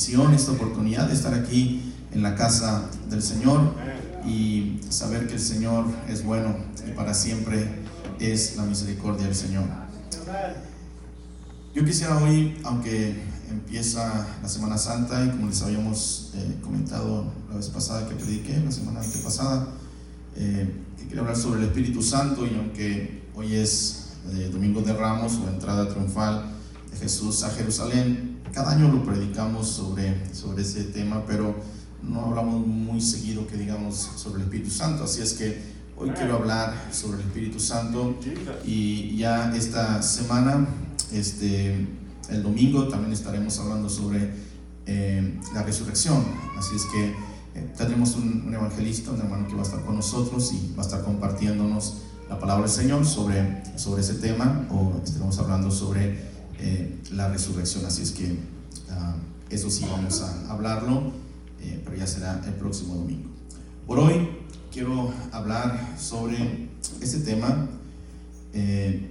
bendición esta oportunidad de estar aquí en la casa del Señor y saber que el Señor es bueno y para siempre es la misericordia del Señor. Yo quisiera hoy, aunque empieza la Semana Santa y como les habíamos eh, comentado la vez pasada que prediqué, la semana antepasada, eh, quiero hablar sobre el Espíritu Santo y aunque hoy es eh, Domingo de Ramos o entrada triunfal de Jesús a Jerusalén, cada año lo predicamos sobre, sobre ese tema, pero no hablamos muy seguido que digamos sobre el Espíritu Santo, así es que hoy quiero hablar sobre el Espíritu Santo. Y ya esta semana, este, el domingo también estaremos hablando sobre eh, la resurrección, así es que eh, tenemos un, un, evangelista, un hermano que va a estar con nosotros y va a estar compartiéndonos la palabra del Señor sobre, sobre ese tema o estaremos hablando sobre eh, la resurrección, así es que uh, eso sí vamos a hablarlo, eh, pero ya será el próximo domingo. Por hoy quiero hablar sobre este tema. Eh,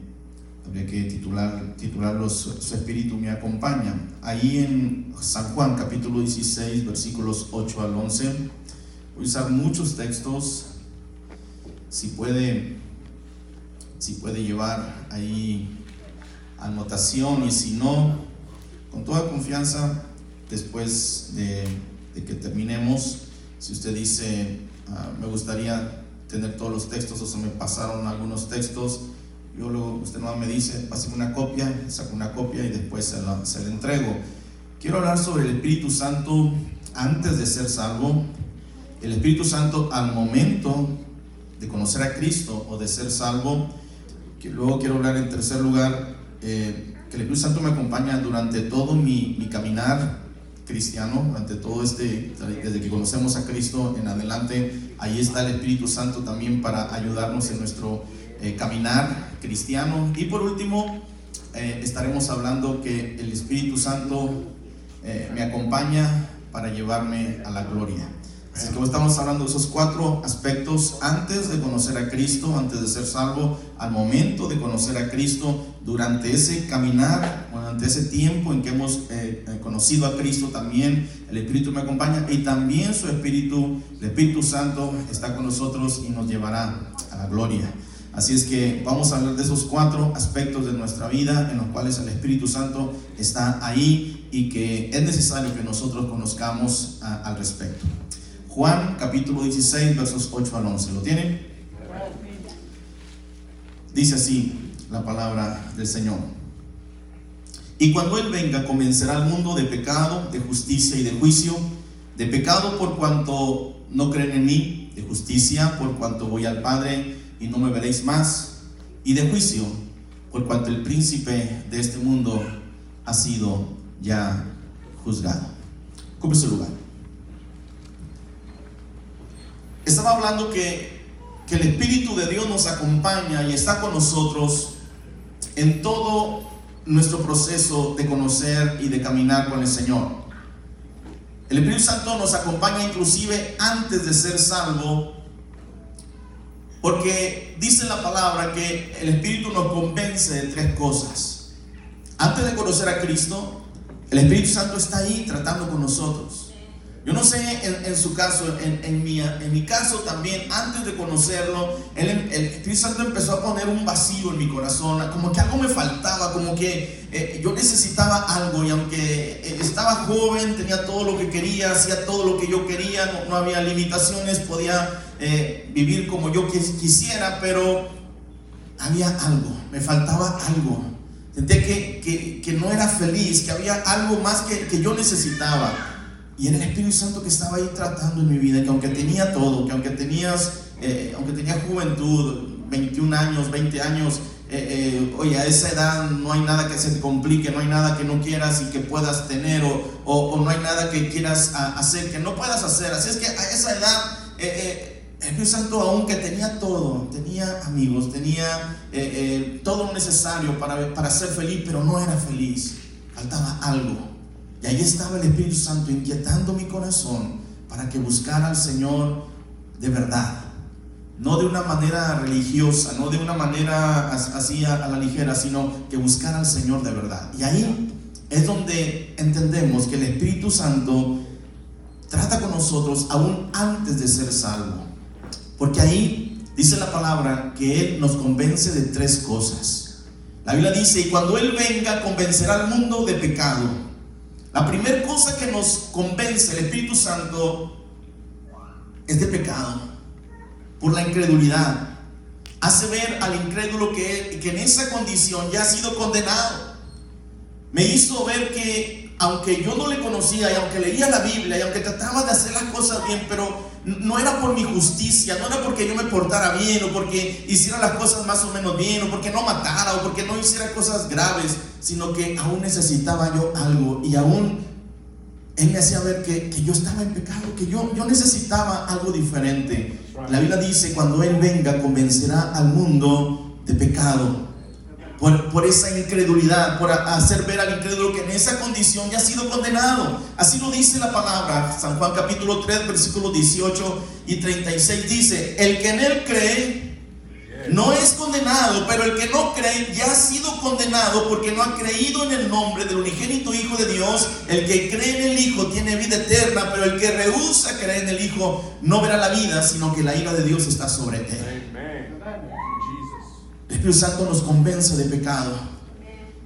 habría que titular, titularlo Su Espíritu me acompaña. Ahí en San Juan capítulo 16 versículos 8 al 11 voy a usar muchos textos. Si puede, si puede llevar ahí anotación y si no, con toda confianza, después de, que terminemos, si usted dice, uh, me gustaría tener todos los textos o se me pasaron algunos textos, yo luego, usted no me dice, páseme una copia, saco una copia y después se la, se la entrego. Quiero hablar sobre el Espíritu Santo antes de ser salvo, el Espíritu Santo al momento de conocer a Cristo o de ser salvo. Que luego quiero hablar en tercer lugar, eh, que el Espíritu Santo me acompaña durante todo mi, mi, caminar cristiano, durante todo este, desde que conocemos a Cristo en adelante, ahí está el Espíritu Santo también para ayudarnos en nuestro eh, caminar cristiano. Y por último, eh, estaremos hablando que el Espíritu Santo me acompaña para llevarme a la gloria. Así que estamos hablando de esos cuatro aspectos antes de conocer a Cristo, antes de ser salvo, al momento de conocer a Cristo, durante ese caminar, durante ese tiempo en que hemos eh, conocido a Cristo también, el Espíritu me acompaña y también su Espíritu, el Espíritu Santo está con nosotros y nos llevará a la gloria. Así es que vamos a hablar de esos cuatro aspectos de nuestra vida en los cuales el Espíritu Santo está ahí y que es necesario que nosotros conozcamos a, al respecto. Juan capítulo 16 versos 8 al 11. ¿Lo tienen? Dice así la palabra del Señor. Y cuando Él venga convencerá al mundo de pecado, de justicia y de juicio. De pecado por cuanto no creen en mí, de justicia por cuanto voy al Padre y no me veréis más. Y de juicio por cuanto el príncipe de este mundo ha sido ya juzgado. Ocupe su lugar. Estaba hablando que, el Espíritu de Dios nos acompaña y está con nosotros en todo nuestro proceso de conocer y de caminar con el Señor. El Espíritu Santo nos acompaña inclusive antes de ser salvo, porque dice la palabra que el Espíritu nos convence de tres cosas. Antes de conocer a Cristo, el Espíritu Santo está ahí tratando con nosotros. Yo no sé en, su caso, en, mi, caso también, antes de conocerlo, el, el, Espíritu Santo empezó a poner un vacío en mi corazón, como que algo me faltaba, como que eh, yo necesitaba algo y aunque estaba joven, tenía todo lo que quería, hacía todo lo que yo quería, no, había limitaciones, podía eh, vivir como yo quisiera, pero había algo, me faltaba algo. Sentía que, no era feliz, que había algo más que yo necesitaba. Y era el Espíritu Santo que estaba ahí tratando en mi vida, que aunque tenía todo, que aunque tenías, eh, aunque tenía juventud, 21 años, 20 años, eh, eh, oye, a esa edad no hay nada que se te complique, no hay nada que no quieras y que puedas tener, o, o, no hay nada que quieras hacer que no puedas hacer. Así es que a esa edad, el Espíritu Santo, aunque tenía todo, tenía amigos, tenía todo lo necesario para, para ser feliz, pero no era feliz, faltaba algo. Y ahí estaba el Espíritu Santo inquietando mi corazón para que buscara al Señor de verdad. No de una manera religiosa, no de una manera así a la ligera, sino que buscara al Señor de verdad. Y ahí es donde entendemos que el Espíritu Santo trata con nosotros aún antes de ser salvo. Porque ahí dice la palabra que Él nos convence de tres cosas. La Biblia dice, y cuando Él venga, convencerá al mundo de pecado. La primera cosa que nos convence el Espíritu Santo es de pecado, por la incredulidad. Hace ver al incrédulo que, que en esa condición ya ha sido condenado. Me hizo ver que aunque yo no le conocía y aunque leía la Biblia y aunque trataba de hacer las cosas bien, pero no era por mi justicia, no era porque yo me portara bien o porque hiciera las cosas más o menos bien o porque no matara o porque no hiciera cosas graves, sino que aún necesitaba yo algo y aún Él me hacía ver que, yo estaba en pecado, que yo, yo necesitaba algo diferente. La Biblia dice, cuando Él venga, convencerá al mundo de pecado, por, esa incredulidad, por hacer ver al incrédulo que en esa condición ya ha sido condenado. Así lo dice la palabra, San Juan capítulo 3, versículos 18 y 36 dice, el que en él cree no es condenado, pero el que no cree ya ha sido condenado porque no ha creído en el nombre del unigénito Hijo de Dios. El que cree en el Hijo tiene vida eterna, pero el que rehúsa creer en el Hijo no verá la vida, sino que la ira de Dios está sobre él. El Espíritu Santo nos convence de pecado.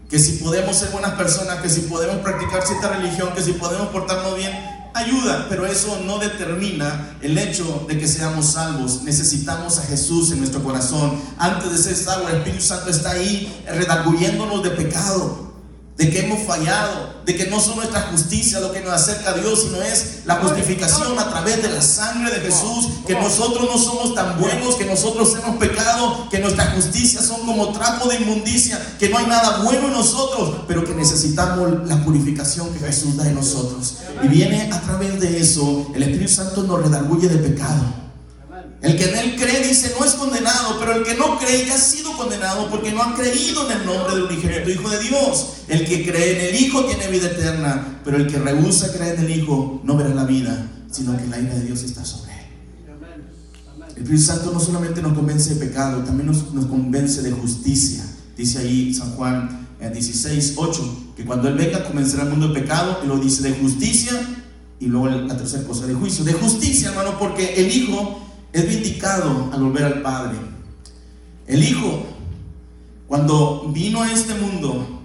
Que si podemos ser buenas personas, que si podemos practicar cierta religión, que si podemos portarnos bien, ayuda, pero eso no determina el hecho de que seamos salvos. Necesitamos a Jesús en nuestro corazón. Antes de ser salvo, el Espíritu Santo está ahí redarguyéndonos de pecado de que hemos fallado, de que no son nuestra justicia lo que nos acerca a Dios, sino es la justificación a través de la sangre de Jesús, que nosotros no somos tan buenos, que nosotros hemos pecado, que nuestras justicias son como trapo de inmundicia, que no hay nada bueno en nosotros, pero que necesitamos la purificación que Jesús da en nosotros. Y viene a través de eso, el Espíritu Santo nos redarguye de pecado. El que en él cree dice no es condenado, pero el que no cree ya ha sido condenado porque no ha creído en el nombre del unigénito Hijo de Dios. El que cree en el Hijo tiene vida eterna, pero el que rehúsa creer en el Hijo no verá la vida, sino que la ira de Dios está sobre él. El Espíritu Santo no solamente nos convence de pecado, también nos, convence de justicia. Dice ahí San Juan 16, 8, que cuando Él venga comenzará el mundo de pecado, y lo dice de justicia, y luego la tercera cosa de juicio. De justicia, hermano, porque el Hijo es vindicado al volver al Padre. El Hijo, cuando vino a este mundo,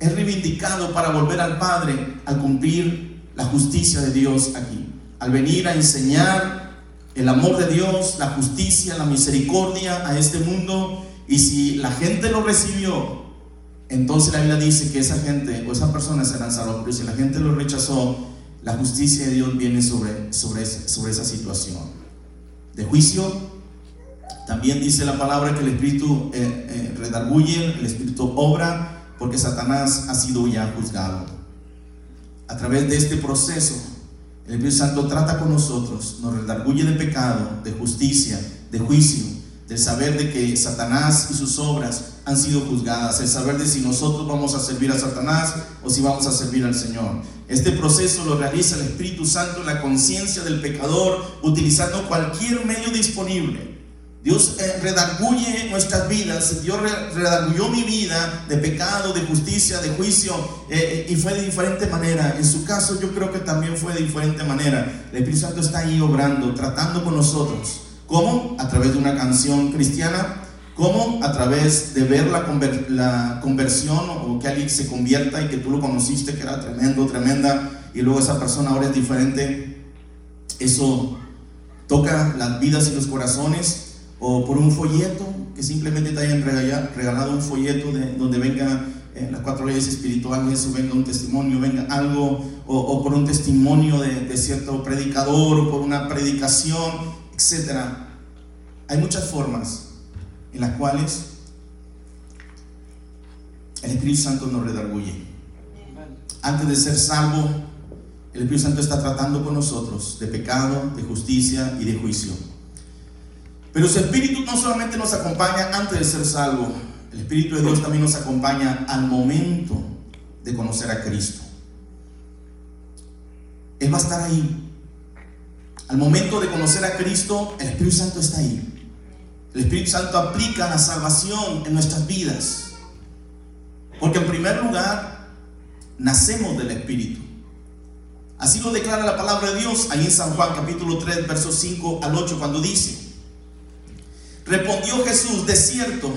es reivindicado para volver al Padre al cumplir la justicia de Dios aquí. Al venir a enseñar el amor de Dios, la justicia, la misericordia a este mundo. Y si la gente lo recibió, entonces la Biblia dice que esa gente o esa persona será salvos. Pero si la gente lo rechazó, la justicia de Dios viene sobre, sobre, sobre esa situación de juicio. También dice la palabra que el Espíritu eh, eh, redarguye, el Espíritu obra, porque Satanás ha sido ya juzgado. A través de este proceso, el Espíritu Santo trata con nosotros, nos redarguye de pecado, de justicia, de juicio, de saber de que Satanás y sus obras han sido juzgadas, el saber de si nosotros vamos a servir a Satanás o si vamos a servir al Señor. Este proceso lo realiza el Espíritu Santo en la conciencia del pecador, utilizando cualquier medio disponible. Dios eh, redarguye nuestras vidas, Dios redarguyó mi vida de pecado, de justicia, de juicio, eh, y fue de diferente manera. En su caso yo creo que también fue de diferente manera. El Espíritu Santo está ahí obrando, tratando con nosotros ¿Cómo? A través de una canción cristiana. ¿Cómo? A través de ver la, la conversión o que alguien se convierta y que tú lo conociste, que era tremendo, tremenda, y luego esa persona ahora es diferente. Eso toca las vidas y los corazones. O por un folleto, que simplemente te hayan regalado un folleto de, donde venga eh, las cuatro leyes espirituales, o venga un testimonio, venga algo, o, por un testimonio de, de, cierto predicador, o por una predicación, etcétera. Hay muchas formas en las cuales el Espíritu Santo nos redarguye. Antes de ser salvo, el Espíritu Santo está tratando con nosotros de pecado, de justicia y de juicio. Pero su Espíritu no solamente nos acompaña antes de ser salvo, el Espíritu de Dios también nos acompaña al momento de conocer a Cristo. Él va a estar ahí al momento de conocer a Cristo, el Espíritu Santo está ahí. El Espíritu Santo aplica la salvación en nuestras vidas. Porque en primer lugar, nacemos del Espíritu. Así lo declara la palabra de Dios ahí en San Juan capítulo 3, versos 5 al 8, cuando dice, respondió Jesús, de cierto,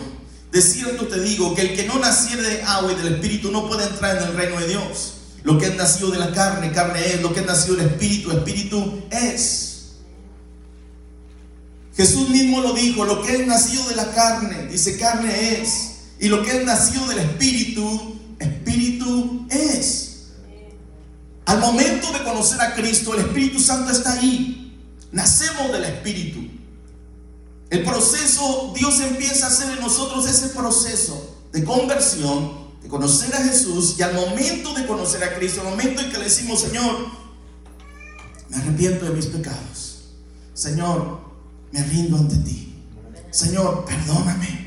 de cierto te digo, que el que no naciere de agua y del Espíritu no puede entrar en el reino de Dios. Lo que es nacido de la carne, carne es. Lo que es nacido del Espíritu, Espíritu es. Jesús mismo lo dijo, lo que es nacido de la carne, dice carne es. Y lo que es nacido del Espíritu, Espíritu es. Al momento de conocer a Cristo, el Espíritu Santo está ahí. Nacemos del Espíritu. El proceso, Dios empieza a hacer en nosotros ese proceso de conversión, de conocer a Jesús. Y al momento de conocer a Cristo, al momento en que le decimos, Señor, me arrepiento de mis pecados. Señor, me rindo ante ti. Señor, perdóname.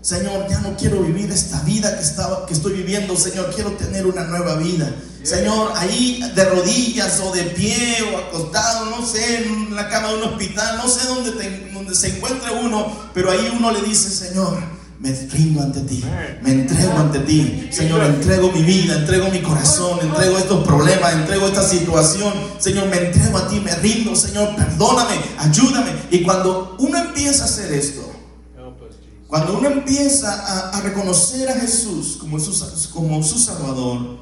Señor, ya no quiero vivir esta vida que, estaba, que estoy viviendo. Señor, quiero tener una nueva vida. Señor, ahí de rodillas o de pie o acostado, no sé, en la cama de un hospital, no sé dónde, dónde se encuentre uno, pero ahí uno le dice, Señor, me rindo ante ti, me entrego ante ti. Señor, entrego mi vida, entrego mi corazón, entrego estos problemas, entrego esta situación. Señor, me entrego a ti, me rindo. Señor, perdóname, ayúdame. Y cuando uno empieza a hacer esto, cuando uno empieza a, reconocer a Jesús como su, como su Salvador,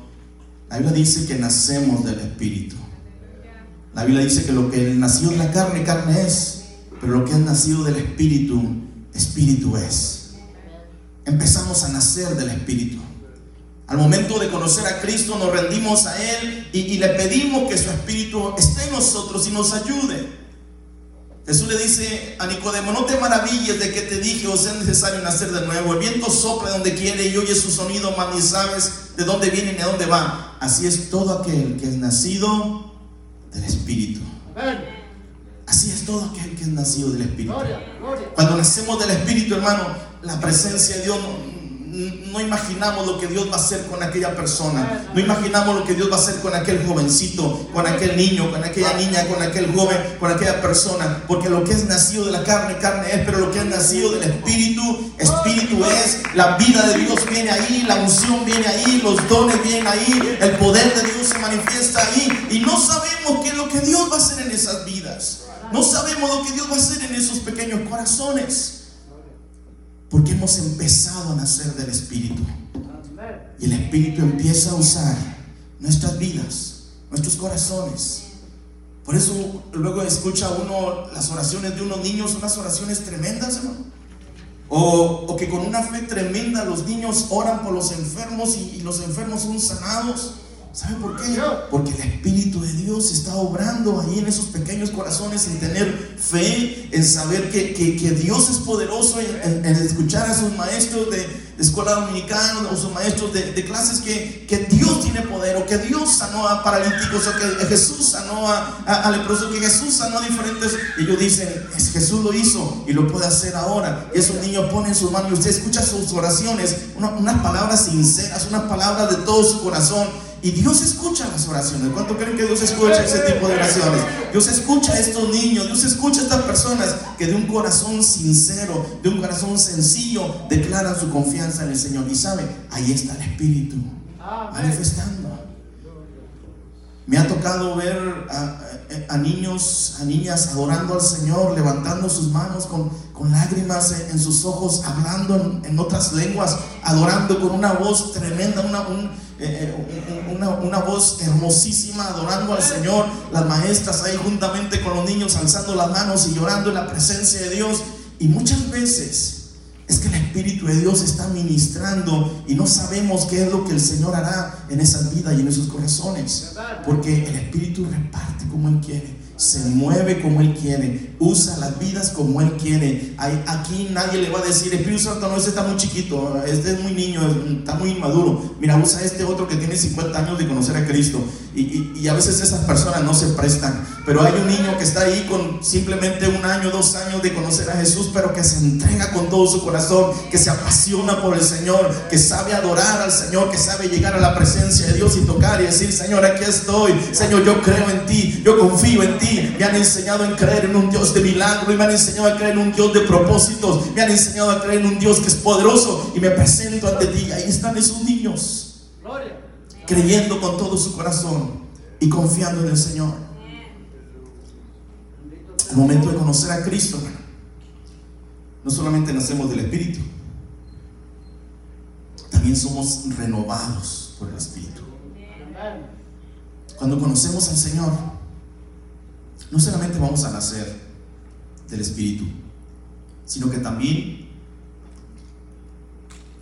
la Biblia dice que nacemos del Espíritu. La Biblia dice que lo que nació de la carne, carne es, pero lo que es nacido del Espíritu, Espíritu es. Empezamos a nacer del Espíritu. Al momento de conocer a Cristo nos rendimos a Él y, y le pedimos que su Espíritu esté en nosotros y nos ayude. Jesús le dice a Nicodemo, no te maravilles de que te dije, o sea necesario nacer de nuevo. El viento sopla donde quiere y oye su sonido, mas ni sabes de dónde viene ni a dónde va. Así es todo aquel que es nacido del Espíritu. Así es todo aquel que es nacido del Espíritu. Cuando nacemos del Espíritu, hermano, la presencia de Dios no imaginamos lo que Dios va a hacer con aquella persona. No imaginamos lo que Dios va a hacer con aquel jovencito, con aquel niño, con aquella niña, con aquel joven, con aquella persona. Porque lo que es nacido de la carne, carne es, pero lo que es nacido del Espíritu, Espíritu es. La vida de Dios viene ahí, la unción viene ahí, los dones vienen ahí, el poder de Dios se manifiesta ahí. Y no sabemos qué es lo que Dios va a hacer en esas vidas. No sabemos lo que Dios va a hacer en esos pequeños corazones. Porque hemos empezado a nacer del Espíritu. Y el Espíritu empieza a usar nuestras vidas, nuestros corazones. Por eso luego escucha uno las oraciones de unos niños, unas oraciones tremendas. O, que con una fe tremenda los niños oran por los enfermos y los enfermos son sanados. ¿Sabe por qué? Porque el Espíritu de Dios está obrando ahí en esos pequeños corazones en tener fe, en saber que, que, Dios es poderoso, en, escuchar a sus maestros de, escuela dominicana o sus maestros de, clases que, que, Dios tiene poder, o que Dios sanó a paralíticos, o que Jesús sanó a, a, leprosos, que Jesús sanó a diferentes. Ellos dicen, es, Jesús lo hizo y lo puede hacer ahora. Y esos niños ponen sus manos y usted escucha sus oraciones, unas palabras sinceras, unas palabras de todo su corazón y Dios escucha las oraciones. ¿Cuánto creen que Dios escucha ese tipo de oraciones? Dios escucha a estos niños, Dios escucha a estas personas que de un corazón sincero, de un corazón sencillo, declaran su confianza en el Señor. Y sabe, ahí está el Espíritu manifestando. Me ha tocado ver a, niños, a niñas adorando al Señor, levantando sus manos con, con lágrimas en, sus ojos, hablando en, otras lenguas, adorando con una voz tremenda, una, eh, eh, una, una, voz hermosísima adorando al Señor, las maestras ahí juntamente con los niños alzando las manos y llorando en la presencia de Dios. Y muchas veces es que el Espíritu de Dios está ministrando y no sabemos qué es lo que el Señor hará en esas vidas y en esos corazones. Porque el Espíritu reparte como Él quiere se mueve como Él quiere, usa las vidas como Él quiere. Aquí nadie le va a decir, Espíritu Santo, no, este está muy chiquito, este es muy niño, está muy inmaduro. Mira, usa este otro que tiene 50 años de conocer a Cristo. Y, a veces esas personas no se prestan. Pero hay un niño que está ahí con simplemente un año, dos años de conocer a Jesús, pero que se entrega con todo su corazón, que se apasiona por el Señor, que sabe adorar al Señor, que sabe llegar a la presencia de Dios y tocar y decir, Señor, aquí estoy. Señor, yo creo en ti, yo confío en ti me han enseñado a creer en un Dios de milagro y me han enseñado a creer en un Dios de propósitos. Me han enseñado a creer en un Dios que es poderoso y me presento ante ti. Ahí están esos niños creyendo con todo su corazón y confiando en el Señor. El momento de conocer a Cristo, no solamente nacemos del Espíritu, también somos renovados por el Espíritu. Cuando conocemos al Señor, no solamente vamos a nacer del Espíritu, sino que también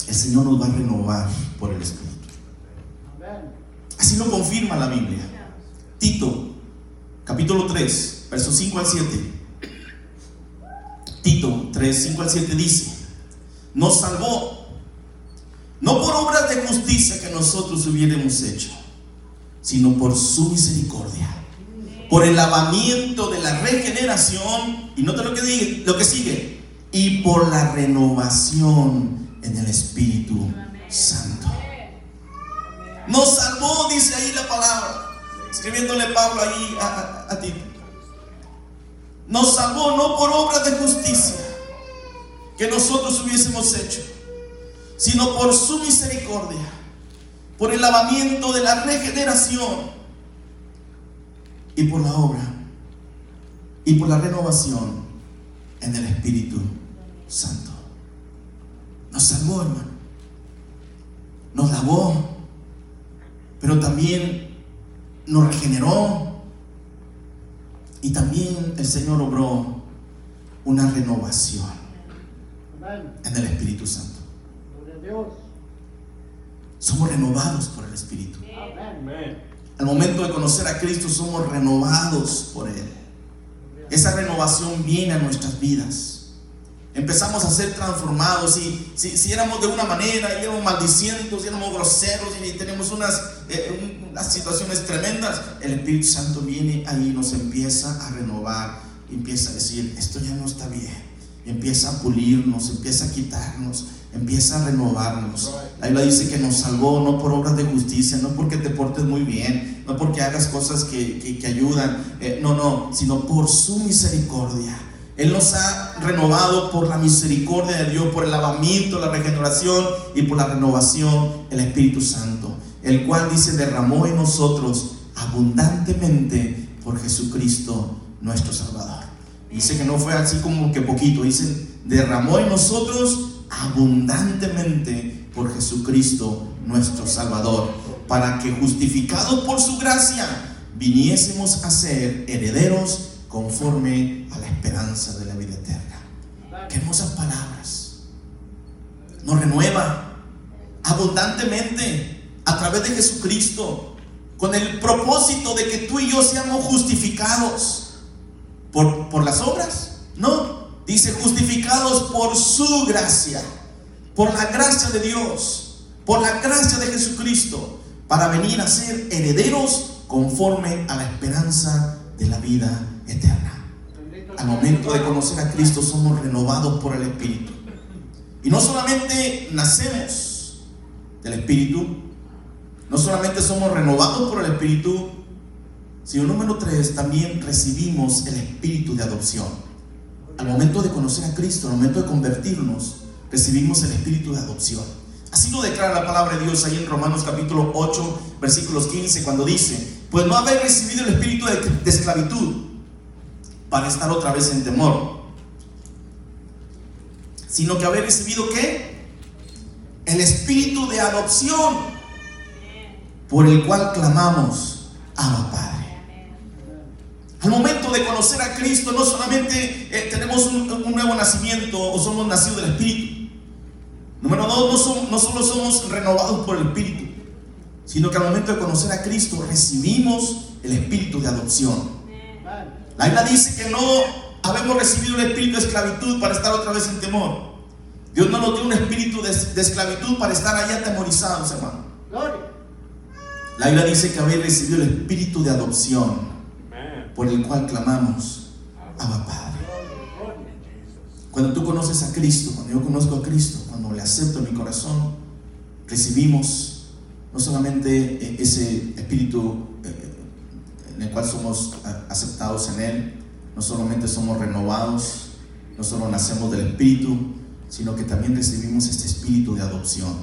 el Señor nos va a renovar por el Espíritu. Así lo confirma la Biblia. Tito, capítulo 3, versos 5 al 7. Tito 3, 5 al 7 dice, nos salvó, no por obras de justicia que nosotros hubiéramos hecho, sino por su misericordia, por el lavamiento de la regeneración, y nota lo que, dice, lo que sigue, y por la renovación en el Espíritu Santo. Nos salvó, dice ahí la palabra, escribiéndole Pablo ahí a, a ti. Nos salvó no por obras de justicia que nosotros hubiésemos hecho, sino por su misericordia, por el lavamiento de la regeneración y por la obra y por la renovación en el Espíritu Santo. Nos salvó, hermano. Nos lavó, pero también nos regeneró. Y también el Señor obró una renovación en el Espíritu Santo. Somos renovados por el Espíritu. Al momento de conocer a Cristo somos renovados por Él. Esa renovación viene a nuestras vidas empezamos a ser transformados. Si, si, éramos de una manera, y éramos maldicientos, éramos groseros, y tenemos unas, eh, unas situaciones tremendas, el Espíritu Santo viene ahí y nos empieza a renovar, empieza a decir, esto ya no está bien. empieza a pulirnos, empieza a quitarnos, empieza a renovarnos. La Biblia dice que nos salvó no por obras de justicia, no porque te portes muy bien, no porque hagas cosas que, que, ayudan, eh, no, no, sino por su misericordia él nos ha renovado por la misericordia de Dios, por el lavamiento, la regeneración y por la renovación el Espíritu Santo, el cual dice derramó en nosotros abundantemente por Jesucristo nuestro Salvador. Dice que no fue así como que poquito, dice derramó en nosotros abundantemente por Jesucristo nuestro Salvador, para que justificados por su gracia viniésemos a ser herederos conforme a la esperanza de la vida eterna. Qué hermosas palabras. Nos renueva abundantemente a través de Jesucristo con el propósito de que tú y yo seamos justificados por, por las obras. No, dice justificados por su gracia, por la gracia de Dios, por la gracia de Jesucristo, para venir a ser herederos conforme a la esperanza de la vida eterna. Al momento de conocer a Cristo somos renovados por el Espíritu. Y no solamente nacemos del Espíritu, no solamente somos renovados por el Espíritu, sino número tres, también recibimos el Espíritu de adopción. Al momento de conocer a Cristo, al momento de convertirnos, recibimos el Espíritu de adopción. Así lo declara la palabra de Dios ahí en Romanos capítulo 8, versículos 15, cuando dice, pues no habéis recibido el espíritu de, esclavitud para estar otra vez en temor, sino que haber recibido qué? El espíritu de adopción por el cual clamamos, Abba Padre. Al momento de conocer a Cristo, no solamente eh, tenemos un, nuevo nacimiento o somos nacidos del Espíritu. Número dos, no, no solo somos renovados por el Espíritu, sino que al momento de conocer a Cristo recibimos el Espíritu de adopción. La Biblia dice que no habemos recibido el espíritu de esclavitud para estar otra vez en temor. Dios no nos dio un espíritu de, esclavitud para estar allá atemorizados, hermano. La Biblia dice que habéis recibido el espíritu de adopción por el cual clamamos, Abba Padre. Cuando tú conoces a Cristo, cuando yo conozco a Cristo, cuando le acepto en mi corazón, recibimos no solamente ese espíritu eh, en el cual somos aceptados en Él, no solamente somos renovados, no solo nacemos del Espíritu, sino que también recibimos este espíritu de adopción.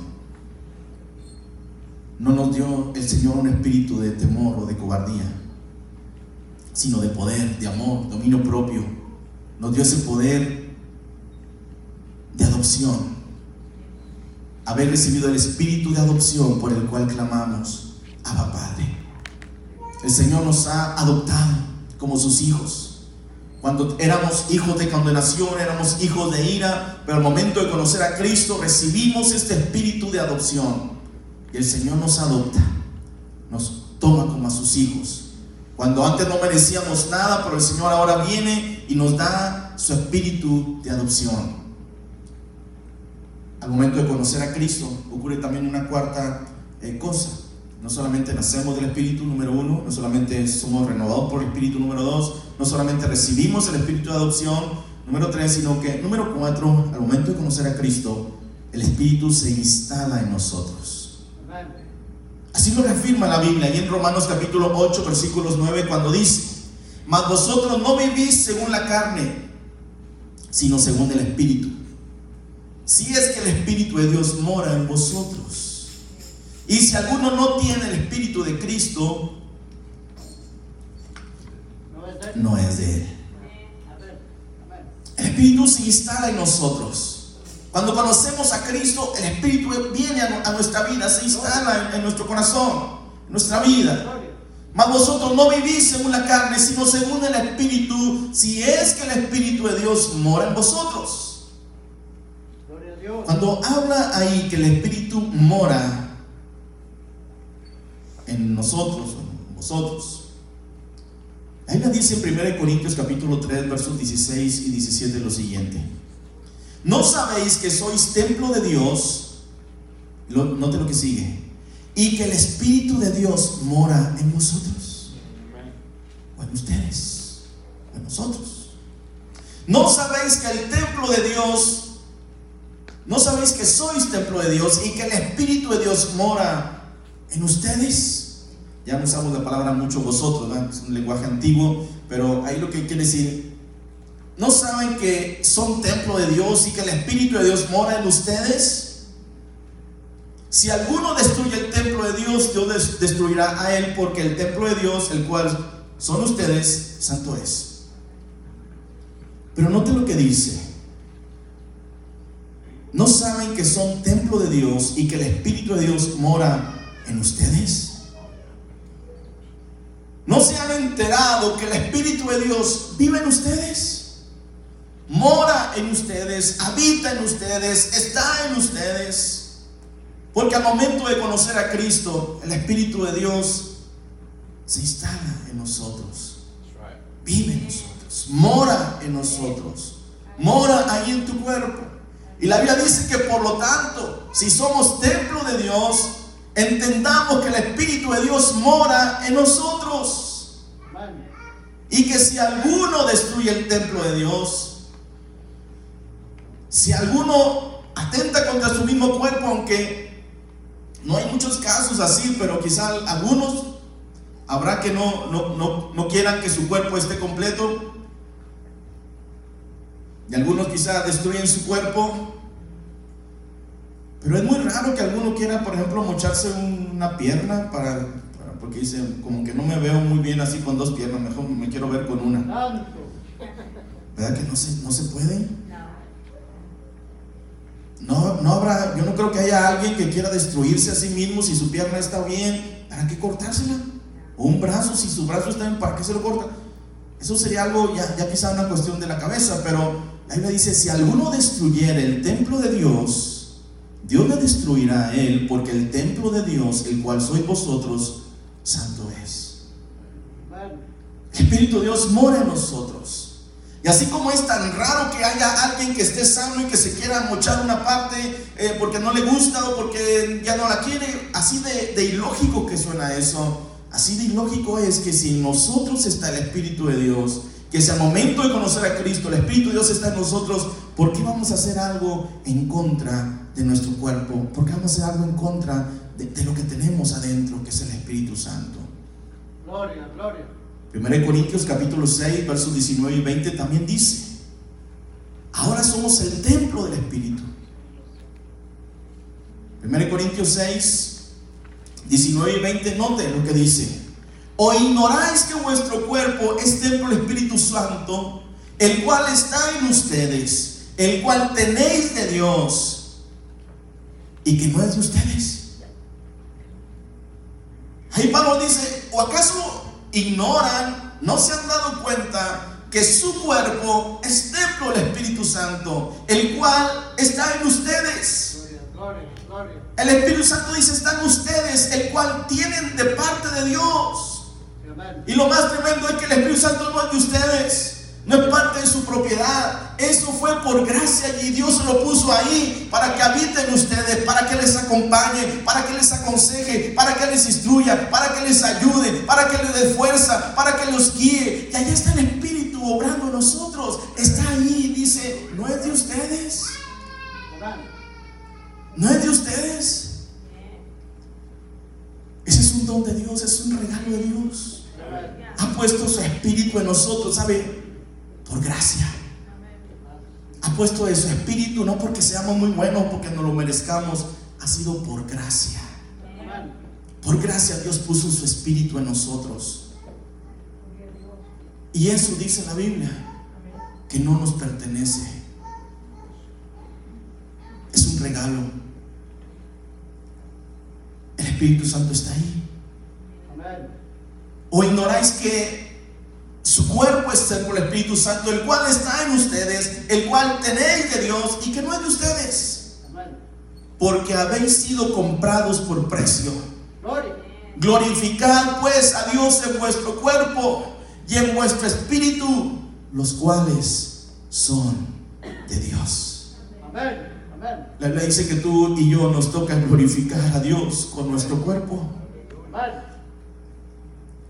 no nos dio el Señor un espíritu de temor o de cobardía, sino de poder, de amor, dominio propio. Nos dio ese poder de adopción. Haber recibido el espíritu de adopción por el cual clamamos, Abba Padre. El Señor nos ha adoptado como sus hijos. Cuando éramos hijos de condenación, éramos hijos de ira, pero al momento de conocer a Cristo recibimos este espíritu de adopción. Y el Señor nos adopta, nos toma como a sus hijos. Cuando antes no merecíamos nada, pero el Señor ahora viene y nos da su espíritu de adopción. Al momento de conocer a Cristo ocurre también una cuarta eh, cosa. No solamente nacemos del Espíritu número uno, no solamente somos renovados por el Espíritu número dos, no solamente recibimos el Espíritu de adopción número tres, sino que número cuatro, al momento de conocer a Cristo, el Espíritu se instala en nosotros. Así lo reafirma la Biblia, y en Romanos capítulo 8, versículos 9, cuando dice, mas vosotros no vivís según la carne, sino según el Espíritu. Si es que el Espíritu de Dios mora en vosotros. Y si alguno no tiene el Espíritu de Cristo, no es de Él. El Espíritu se instala en nosotros. Cuando conocemos a Cristo, el Espíritu viene a nuestra vida, se instala en nuestro corazón, en nuestra vida. Mas vosotros no vivís según la carne, sino según el Espíritu, si es que el Espíritu de Dios mora en vosotros. Cuando habla ahí que el Espíritu mora en nosotros, en vosotros. Ahí me dice en 1 Corintios capítulo 3, versos 16 y 17 lo siguiente. ¿No sabéis que sois templo de Dios? Note lo que sigue. Y que el Espíritu de Dios mora en vosotros. O en ustedes. O en nosotros. ¿No sabéis que el templo de Dios ¿No sabéis que sois templo de Dios y que el Espíritu de Dios mora en ustedes. Ya no usamos la palabra mucho vosotros, es un lenguaje antiguo, pero ahí lo que quiere decir, ¿no saben que son templo de Dios y que el Espíritu de Dios mora en ustedes? Si alguno destruye el templo de Dios, Dios destruirá a él, porque el templo de Dios, el cual son ustedes, santo es. Pero note lo que dice. ¿No saben que son templo de Dios y que el Espíritu de Dios mora en ustedes? ¿No se han enterado que el Espíritu de Dios vive en ustedes? Mora en ustedes, habita en ustedes, está en ustedes. Porque al momento de conocer a Cristo, el Espíritu de Dios se instala en nosotros. Vive en nosotros, mora en nosotros, mora ahí en tu cuerpo. Y la Biblia dice que por lo tanto, si somos templo de Dios, entendamos que el Espíritu de Dios mora en nosotros. Y que si alguno destruye el templo de Dios, si alguno atenta contra su mismo cuerpo, aunque no hay muchos casos así, pero quizá algunos habrá que no, no, no quieran que su cuerpo esté completo. Y algunos quizá destruyen su cuerpo pero es muy raro que alguno quiera, por ejemplo, mocharse una pierna para, porque dice, como que no me veo muy bien así con dos piernas, mejor me quiero ver con una. ¿Verdad que no se, no se puede? No, no habrá, yo no creo que haya alguien que quiera destruirse a sí mismo si su pierna está bien, ¿para qué cortársela? Un brazo, si su brazo está bien, ¿para qué se lo corta? Eso sería algo ya, ya quizá una cuestión de la cabeza, pero ahí me dice, si alguno destruyera el templo de Dios, Dios le destruirá a él porque el templo de Dios, el cual sois vosotros, santo es. El Espíritu de Dios mora en nosotros. Y así como es tan raro que haya alguien que esté sano y que se quiera mochar una parte eh, porque no le gusta o porque ya no la quiere, así de, de ilógico que suena eso, así de ilógico es que si en nosotros está el Espíritu de Dios, que si al momento de conocer a Cristo, el Espíritu de Dios está en nosotros, ¿por qué vamos a hacer algo en contra de nuestro cuerpo? ¿Por qué vamos a hacer algo en contra de, lo que tenemos adentro, que es el Espíritu Santo? Gloria, gloria. 1 Corintios capítulo 6, versos 19 y 20 también dice, ahora somos el templo del Espíritu. 1 Corintios 6, 19 y 20, note lo que dice. ¿O ignoráis que vuestro cuerpo es templo del Espíritu Santo, el cual está en ustedes, el cual tenéis de Dios, y que no es de ustedes? Ahí Pablo dice, ¿o acaso ignoran, no se han dado cuenta que su cuerpo es templo del Espíritu Santo, el cual está en ustedes? El Espíritu Santo dice, están ustedes, el cual tienen de parte de Dios. Y lo más tremendo es que el Espíritu Santo no es de ustedes. No es parte de su propiedad. Eso fue por gracia y Dios lo puso ahí para que habiten ustedes, para que les acompañe, para que les aconseje, para que les instruya, para que les ayude, para que les dé fuerza, para que los guíe. Y allá está el Espíritu obrando en nosotros. Está ahí, dice, no es de ustedes. No es de ustedes. Ese es un don de Dios, es un regalo de Dios. Ha puesto su espíritu en nosotros, ¿sabe? Por gracia. Ha puesto de su espíritu no porque seamos muy buenos, porque nos lo merezcamos, ha sido por gracia. Por gracia Dios puso su espíritu en nosotros. Y eso dice la Biblia, que no nos pertenece. Es un regalo. El Espíritu Santo está ahí. ¿O ignoráis que su cuerpo es el Espíritu Santo, el cual está en ustedes, el cual tenéis de Dios y que no es de ustedes? Porque habéis sido comprados por precio. Glorificad pues a Dios en vuestro cuerpo y en vuestro espíritu, los cuales son de Dios. Amén. La Biblia dice que tú y yo nos toca glorificar a Dios con nuestro cuerpo.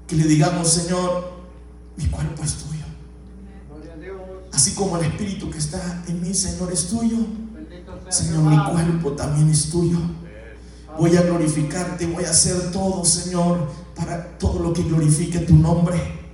Que le digamos, Señor, mi cuerpo es tuyo. Así como el espíritu que está en mí, Señor, es tuyo. Señor, mi cuerpo también es tuyo. Voy a glorificarte, voy a hacer todo, Señor, para todo lo que glorifique tu nombre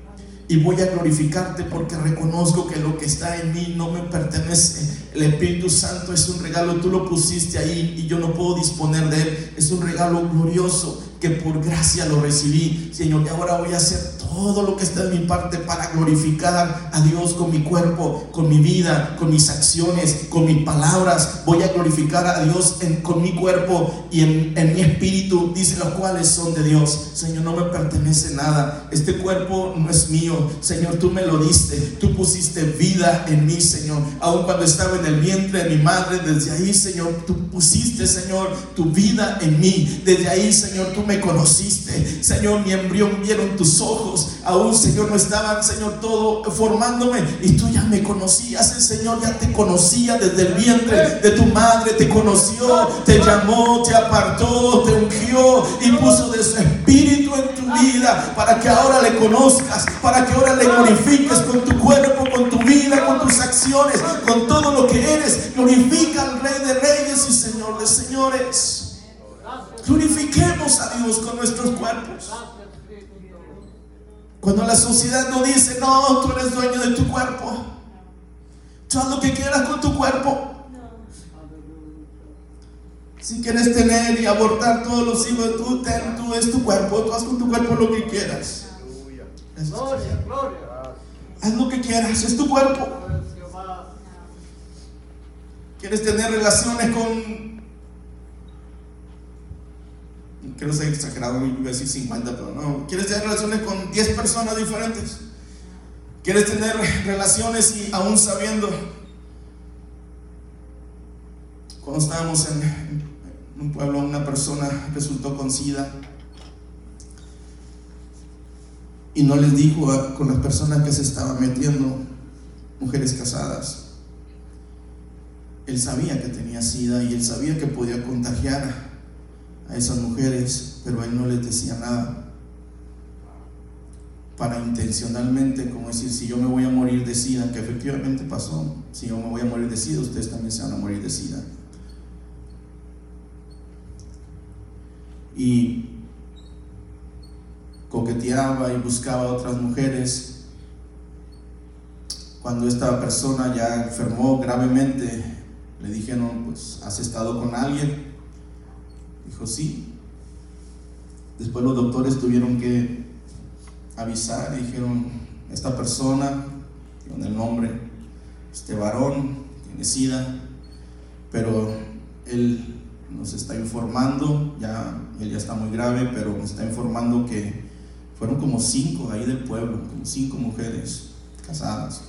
y voy a glorificarte porque reconozco que lo que está en mí no me pertenece. El Espíritu Santo es un regalo, tú lo pusiste ahí y yo no puedo disponer de él. Es un regalo glorioso que por gracia lo recibí, Señor. Y ahora voy a hacer todo lo que está en mi parte para glorificar a Dios con mi cuerpo, con mi vida, con mis acciones, con mis palabras. Voy a glorificar a Dios con mi cuerpo y en, en mi espíritu, dice los cuales son de Dios. Señor, no me pertenece nada. Este cuerpo no es mío. Señor, tú me lo diste. Tú pusiste vida en mí, Señor. Aun cuando estaba en el vientre de mi madre, desde ahí, Señor, tú pusiste, Señor, tu vida en mí. Desde ahí, Señor, tú me conociste. Señor, mi embrión vieron tus ojos. Aún, Señor, no estaban, Señor, todo formándome. Y tú ya me conocías. El Señor ya te conocía desde el vientre de tu madre. Te conoció, te llamó, te apartó, te ungió y puso de su espíritu en tu vida para que ahora le conozcas, para que ahora le glorifiques con tu cuerpo, con tu vida, con tus acciones, con todo lo que eres. Glorifica al Rey de Reyes y Señor de Señores. Glorifiquemos a Dios con nuestros cuerpos. Cuando la sociedad no dice, no, tú eres dueño de tu cuerpo. Tú haz lo que quieras con tu cuerpo. Si quieres tener y abortar todos los hijos, tú, ten, tú es tu cuerpo, tú haz con tu cuerpo lo que quieras. Haz lo que quieras, es tu cuerpo. ¿Quieres tener relaciones con quiero ser exagerado, iba a decir 50, pero no. ¿Quieres tener relaciones con 10 personas diferentes? ¿Quieres tener relaciones y aún sabiendo? Cuando estábamos en, un pueblo, una persona resultó con SIDA y no les dijo con las personas que se estaban metiendo, mujeres casadas. Él sabía que tenía SIDA y él sabía que podía contagiar a esas mujeres, pero él no les decía nada. Para intencionalmente, como decir, si yo me voy a morir de SIDA, que efectivamente pasó, si yo me voy a morir de SIDA, ustedes también se van a morir de SIDA. Y coqueteaba y buscaba a otras mujeres. Cuando esta persona ya enfermó gravemente, le dijeron, pues, ¿has estado con alguien? Dijo, sí. después los doctores tuvieron que avisar, dijeron, esta persona, con el nombre, este varón, tiene sida, pero él nos está informando, ya él ya está muy grave, pero nos está informando que fueron como cinco ahí del pueblo, como cinco mujeres casadas.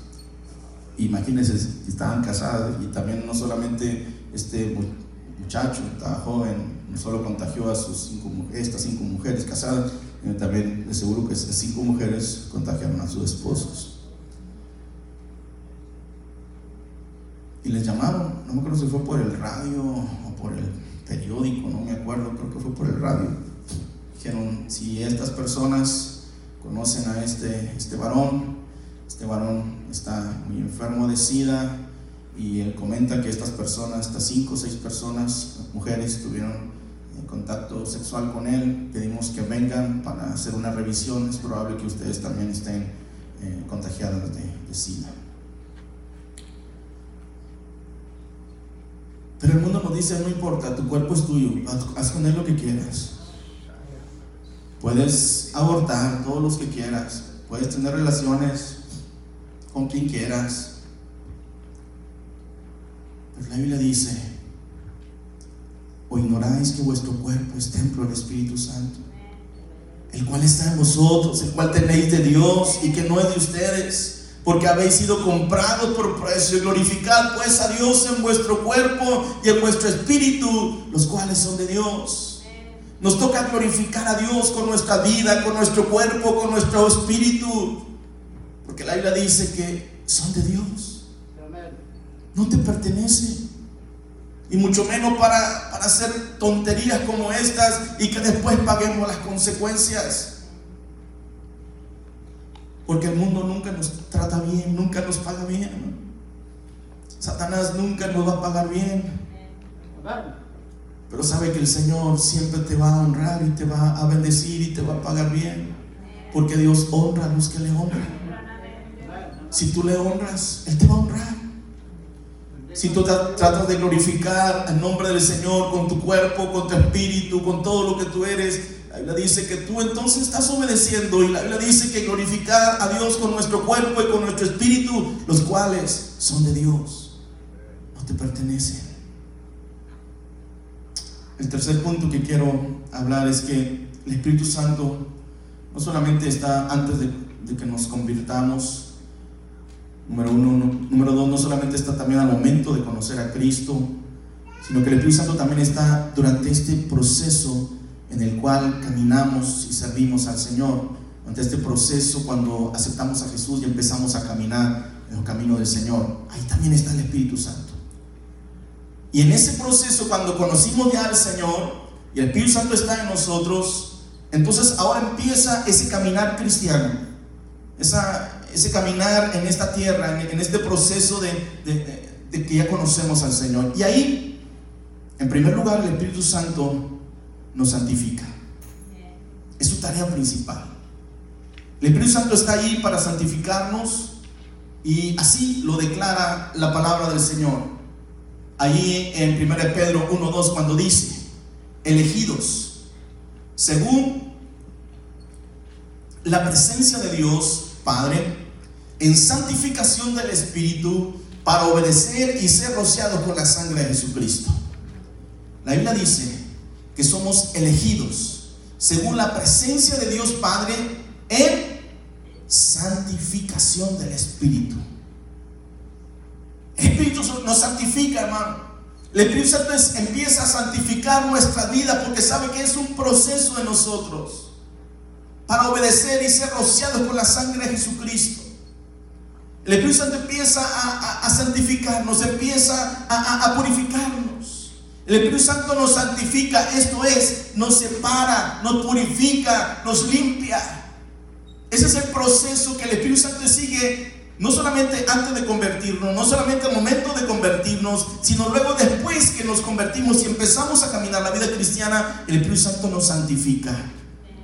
Imagínense estaban casadas y también no solamente este muchacho, estaba joven, no solo contagió a sus cinco, estas cinco mujeres casadas, sino también de seguro que estas cinco mujeres contagiaron a sus esposos. Y les llamaron, no me acuerdo si fue por el radio o por el periódico, no me acuerdo, creo que fue por el radio. Dijeron, si estas personas conocen a este, este varón, este varón está muy enfermo de SIDA y él comenta que estas personas, estas cinco o seis personas, mujeres, tuvieron contacto sexual con él, pedimos que vengan para hacer una revisión, es probable que ustedes también estén eh, de, de SIDA. Pero el mundo nos dice, no importa, tu cuerpo es tuyo, haz con él lo que quieras. Puedes abortar todos los que quieras, puedes tener relaciones con quien quieras. Pero la Biblia dice, o ignoráis que vuestro cuerpo es templo del Espíritu Santo, el cual está en vosotros, el cual tenéis de Dios y que no es de ustedes porque habéis sido comprados por precio. Glorificad pues a Dios en vuestro cuerpo y en vuestro espíritu, los cuales son de Dios. Nos toca glorificar a Dios con nuestra vida, con nuestro cuerpo, con nuestro espíritu. Porque la Biblia dice que son de Dios. No te pertenece. Y mucho menos para, para hacer tonterías como estas y que después paguemos las consecuencias. Porque el mundo nunca nos trata bien, nunca nos paga bien. Satanás nunca nos va a pagar bien. Pero sabe que el Señor siempre te va a honrar y te va a bendecir y te va a pagar bien. Porque Dios honra a los que le honran. Si tú le honras, Él te va a honrar. Si tú tratas de glorificar el nombre del Señor con tu cuerpo, con tu espíritu, con todo lo que tú eres, la Biblia dice que tú entonces estás obedeciendo y la Biblia dice que glorificar a Dios con nuestro cuerpo y con nuestro espíritu, los cuales son de Dios, no te pertenecen. El tercer punto que quiero hablar es que el Espíritu Santo no solamente está antes de, de que nos convirtamos, número uno, número dos, no solamente está también al momento de conocer a Cristo, sino que el Espíritu Santo también está durante este proceso en el cual caminamos y servimos al Señor, ante este proceso cuando aceptamos a Jesús y empezamos a caminar en el camino del Señor, ahí también está el Espíritu Santo. Y en ese proceso, cuando conocimos ya al Señor y el Espíritu Santo está en nosotros, entonces ahora empieza ese caminar cristiano, esa, ese caminar en esta tierra, en, este proceso de, que ya conocemos al Señor. Y ahí, en primer lugar, el Espíritu Santo nos santifica. Es su tarea principal. El Espíritu Santo está ahí para santificarnos y así lo declara la palabra del Señor. Allí en 1 Pedro 1.2 cuando dice, elegidos según la presencia de Dios Padre en santificación del Espíritu para obedecer y ser rociados con la sangre de Jesucristo. La Biblia dice que somos elegidos según la presencia de Dios Padre en santificación del Espíritu. El Espíritu nos santifica, hermano. El Espíritu Santo empieza a santificar nuestra vida porque sabe que es un proceso de nosotros para obedecer y ser rociados con la sangre de Jesucristo. El Espíritu Santo empieza a, santificarnos, empieza a purificarnos. El Espíritu Santo nos santifica, esto es, nos separa, nos purifica, nos limpia. Ese es el proceso que el Espíritu Santo sigue, no solamente antes de convertirnos, no solamente al momento de convertirnos, sino luego después que nos convertimos y empezamos a caminar la vida cristiana, el Espíritu Santo nos santifica.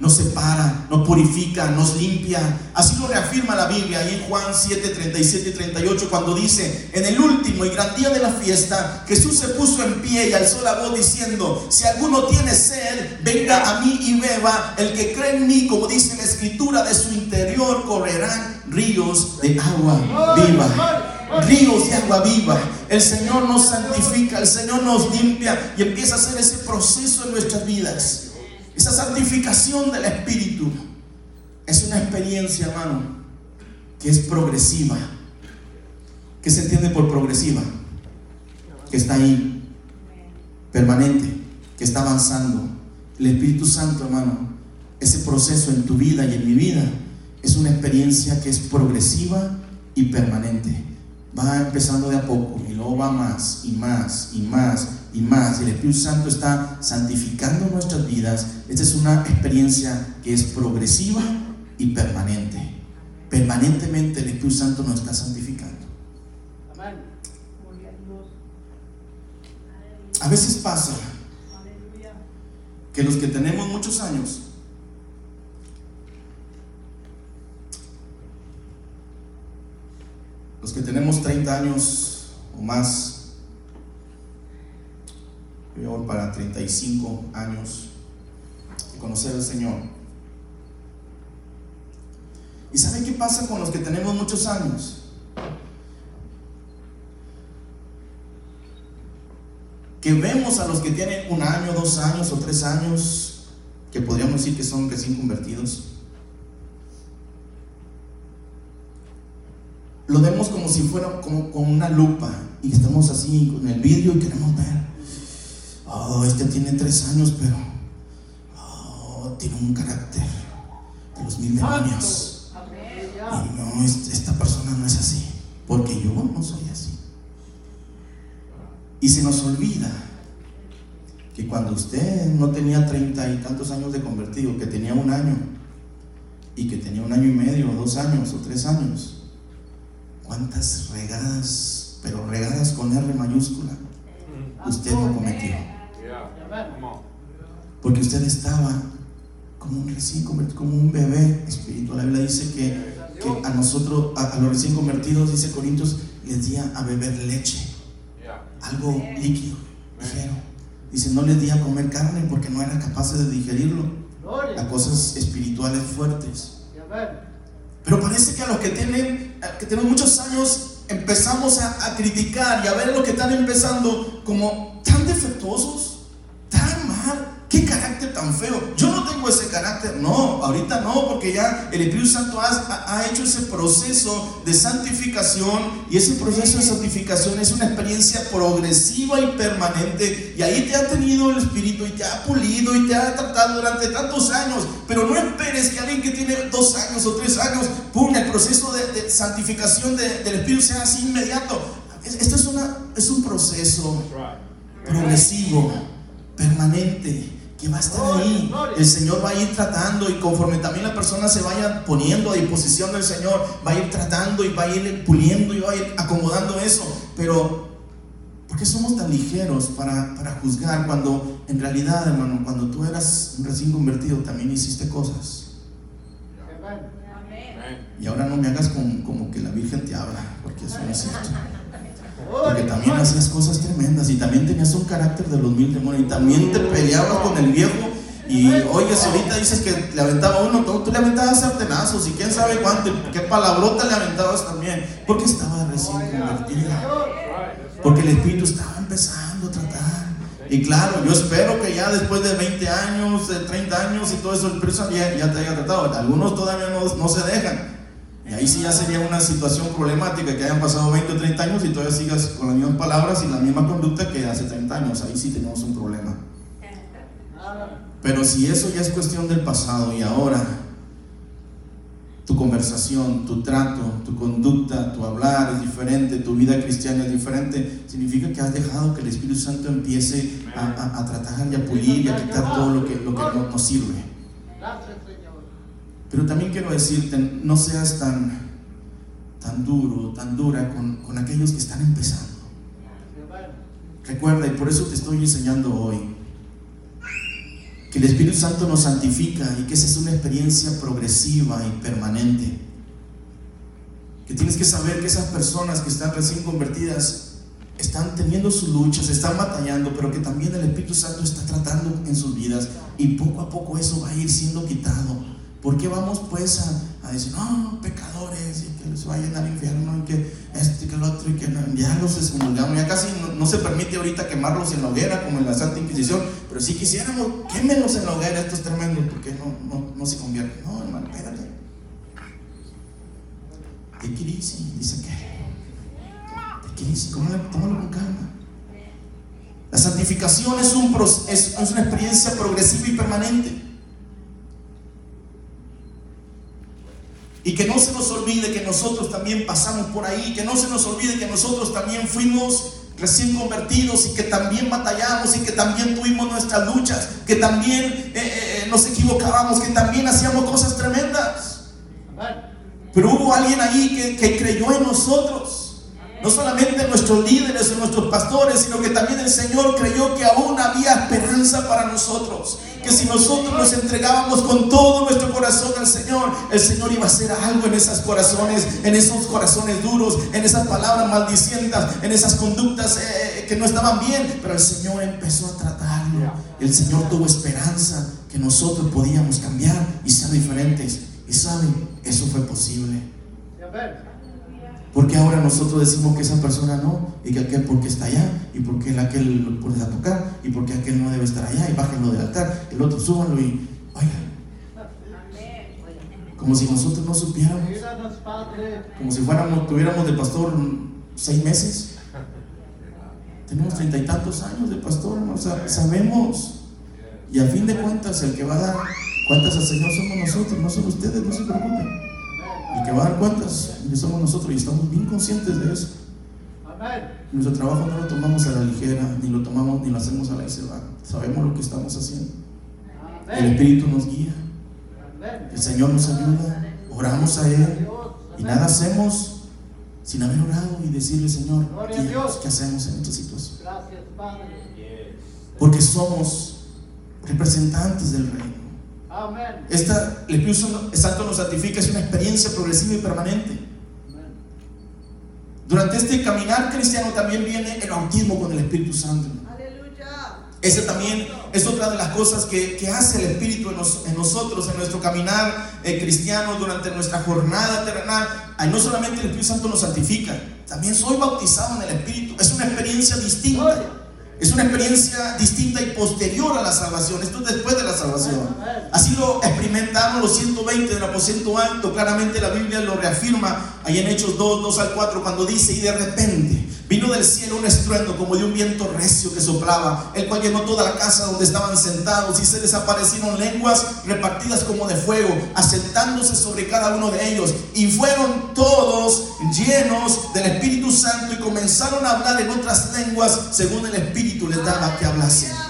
Nos separa, nos purifica, nos limpia. Así lo reafirma la Biblia ahí en Juan 7, 37 y 38 cuando dice, en el último y gran día de la fiesta, Jesús se puso en pie y alzó la voz diciendo, si alguno tiene sed, venga a mí y beba. El que cree en mí, como dice la escritura, de su interior correrán ríos de agua viva ríos de agua viva. El Señor nos santifica, el Señor nos limpia y empieza a hacer ese proceso en nuestras vidas. Esa santificación del Espíritu es una experiencia, hermano, que es progresiva. ¿Qué se entiende por progresiva? Que está ahí, permanente, que está avanzando. El Espíritu Santo, hermano, ese proceso en tu vida y en mi vida es una experiencia que es progresiva y permanente. Va empezando de a poco y luego va más y más y más y más. El Espíritu Santo está santificando nuestras vidas. Esta es una experiencia que es progresiva y permanente. Permanentemente el Espíritu Santo nos está santificando. A veces pasa que los que tenemos muchos años los que tenemos 30 años o más yo para 35 años de conocer al Señor. ¿Y sabe qué pasa con los que tenemos muchos años? Que vemos a los que tienen un año, dos años o tres años, que podríamos decir que son recién convertidos. Lo vemos como si fuera con una lupa y estamos así con el vidrio y queremos ver oh, este tiene tres años, pero oh, tiene un carácter de los mil demonios. Y no, esta persona no es así, porque yo no soy así. Y se nos olvida que cuando usted no tenía treinta y tantos años de convertido, que tenía un año, y que tenía un año y medio, o dos años, o tres años, cuántas regadas, pero regadas con R mayúscula, usted no cometió. Porque usted estaba como un recién convertido, como un bebé espiritual. La Biblia dice que, a nosotros, a, los recién convertidos, dice Corintios, les di a beber leche, algo líquido, ligero. Dice, no les di a comer carne porque no eran capaces de digerirlo, a cosas espirituales fuertes. Pero parece que a los que tienen, que tienen muchos años, empezamos a, a criticar y a ver lo que están empezando como tan defectuosos tan feo. Yo no tengo ese carácter, no, ahorita no, porque ya el Espíritu Santo ha, hecho ese proceso de santificación y ese proceso de santificación es una experiencia progresiva y permanente. Y ahí te ha tenido el Espíritu y te ha pulido y te ha tratado durante tantos años, pero no esperes que alguien que tiene dos años o tres años, pum, el proceso de, santificación del Espíritu sea así inmediato. Esto es, una, es un proceso progresivo, permanente que va a estar ahí. El Señor va a ir tratando y conforme también la persona se vaya poniendo a disposición del Señor, va a ir tratando y va a ir puliendo y va a ir acomodando eso. Pero, ¿por qué somos tan ligeros para, para juzgar cuando en realidad, hermano, cuando tú eras recién convertido también hiciste cosas? Y ahora no me hagas como, como que la Virgen te habla, porque eso no es cierto. Porque también hacías cosas tremendas y también tenías un carácter de los mil demonios y también te peleabas con el viejo. Y oye, ahorita dices que le aventaba uno, tú, le aventabas sartenazos y quién sabe cuánto, qué palabrota le aventabas también. Porque estaba recién convertida. Porque el Espíritu estaba empezando a tratar. Y claro, yo espero que ya después de 20 años, de 30 años y todo eso, el Espíritu ya, ya te haya tratado. Algunos todavía no se dejan. Y ahí sí ya sería una situación problemática que hayan pasado 20 o 30 años y todavía sigas con las mismas palabras y la misma conducta que hace 30 años. Ahí sí tenemos un problema. Pero si eso ya es cuestión del pasado y ahora tu conversación, tu trato, tu conducta, tu hablar es diferente, tu vida cristiana es diferente, significa que has dejado que el Espíritu Santo empiece a, tratar y a pulir y a quitar todo lo que, no sirve. Pero también quiero decirte, no seas tan, tan duro, tan dura con, con aquellos que están empezando. Recuerda, y por eso te estoy enseñando hoy. que el Espíritu Santo nos santifica y que esa es una experiencia progresiva y permanente. Que tienes que saber que esas personas que están recién convertidas están teniendo sus luchas, están batallando, pero que también el Espíritu Santo está tratando en sus vidas y poco a poco eso va a ir siendo quitado. ¿Por qué vamos pues a, decir, no, pecadores, y que les vayan al infierno, y que esto y que el otro, y que ya los excomulgamos? Ya casi no, se permite ahorita quemarlos en la hoguera, como en la Santa Inquisición, pero si quisiéramos, quémenlos en la hoguera, estos tremendos, porque no, no, no se convierten. No, hermano, espérate. ¿Qué dice? Dice que tómalo con calma. La santificación es, un, es, es una experiencia progresiva y permanente. Y que no se nos olvide que nosotros también pasamos por ahí, que no se nos olvide que nosotros también fuimos recién convertidos y que también batallamos y que también tuvimos nuestras luchas, que también eh, eh, nos equivocábamos, que también hacíamos cosas tremendas. Pero hubo alguien ahí que, que creyó en nosotros no solamente nuestros líderes o nuestros pastores, sino que también el Señor creyó que aún había esperanza para nosotros. Que si nosotros nos entregábamos con todo nuestro corazón al Señor, el Señor iba a hacer algo en esos corazones, en esos corazones duros, en esas palabras maldicientas, en esas conductas eh, eh, que no estaban bien. Pero el Señor empezó a tratarlo. El Señor tuvo esperanza que nosotros podíamos cambiar y ser diferentes. Y saben, eso fue posible. Porque ahora nosotros decimos que esa persona no, y que aquel porque está allá, y porque aquel lo puede tocar, y porque aquel no debe estar allá, y bájenlo del altar, el otro súbanlo y oigan. Como si nosotros no supiéramos. Como si fuéramos, tuviéramos de pastor seis meses. Tenemos treinta y tantos años de pastor, ¿no? sabemos. Y a fin de cuentas, el que va a dar cuentas al Señor somos nosotros, no son ustedes, no se preocupen. El que va a dar cuentas somos nosotros y estamos bien conscientes de eso. Nuestro trabajo no lo tomamos a la ligera, ni lo tomamos, ni lo hacemos a la ligera. Sabemos lo que estamos haciendo. El Espíritu nos guía. El Señor nos ayuda. Oramos a Él. Y nada hacemos sin haber orado y decirle, Señor, ¿qué, hacemos en esta situación? Porque somos representantes del reino. Esta, el Espíritu Santo nos santifica, es una experiencia progresiva y permanente. Durante este caminar cristiano también viene el bautismo con el Espíritu Santo. Esa también es otra de las cosas que, que hace el Espíritu en, nosotros, en nuestro caminar eh, cristiano, durante nuestra jornada terrenal. No solamente el Espíritu Santo nos santifica, también soy bautizado en el Espíritu. Es una experiencia distinta. Es una experiencia distinta y posterior a la salvación. Esto es después de la salvación. Así lo experimentamos los 120 del aposento alto. Claramente la Biblia lo reafirma ahí en Hechos 2, 2 al 4, cuando dice, y de repente vino del cielo un estruendo como de un viento recio que soplaba, el cual llenó toda la casa donde estaban sentados y se desaparecieron lenguas repartidas como de fuego, asentándose sobre cada uno de ellos. Y fueron todos llenos del Espíritu Santo y comenzaron a hablar en otras lenguas según el Espíritu les daba que hablasen.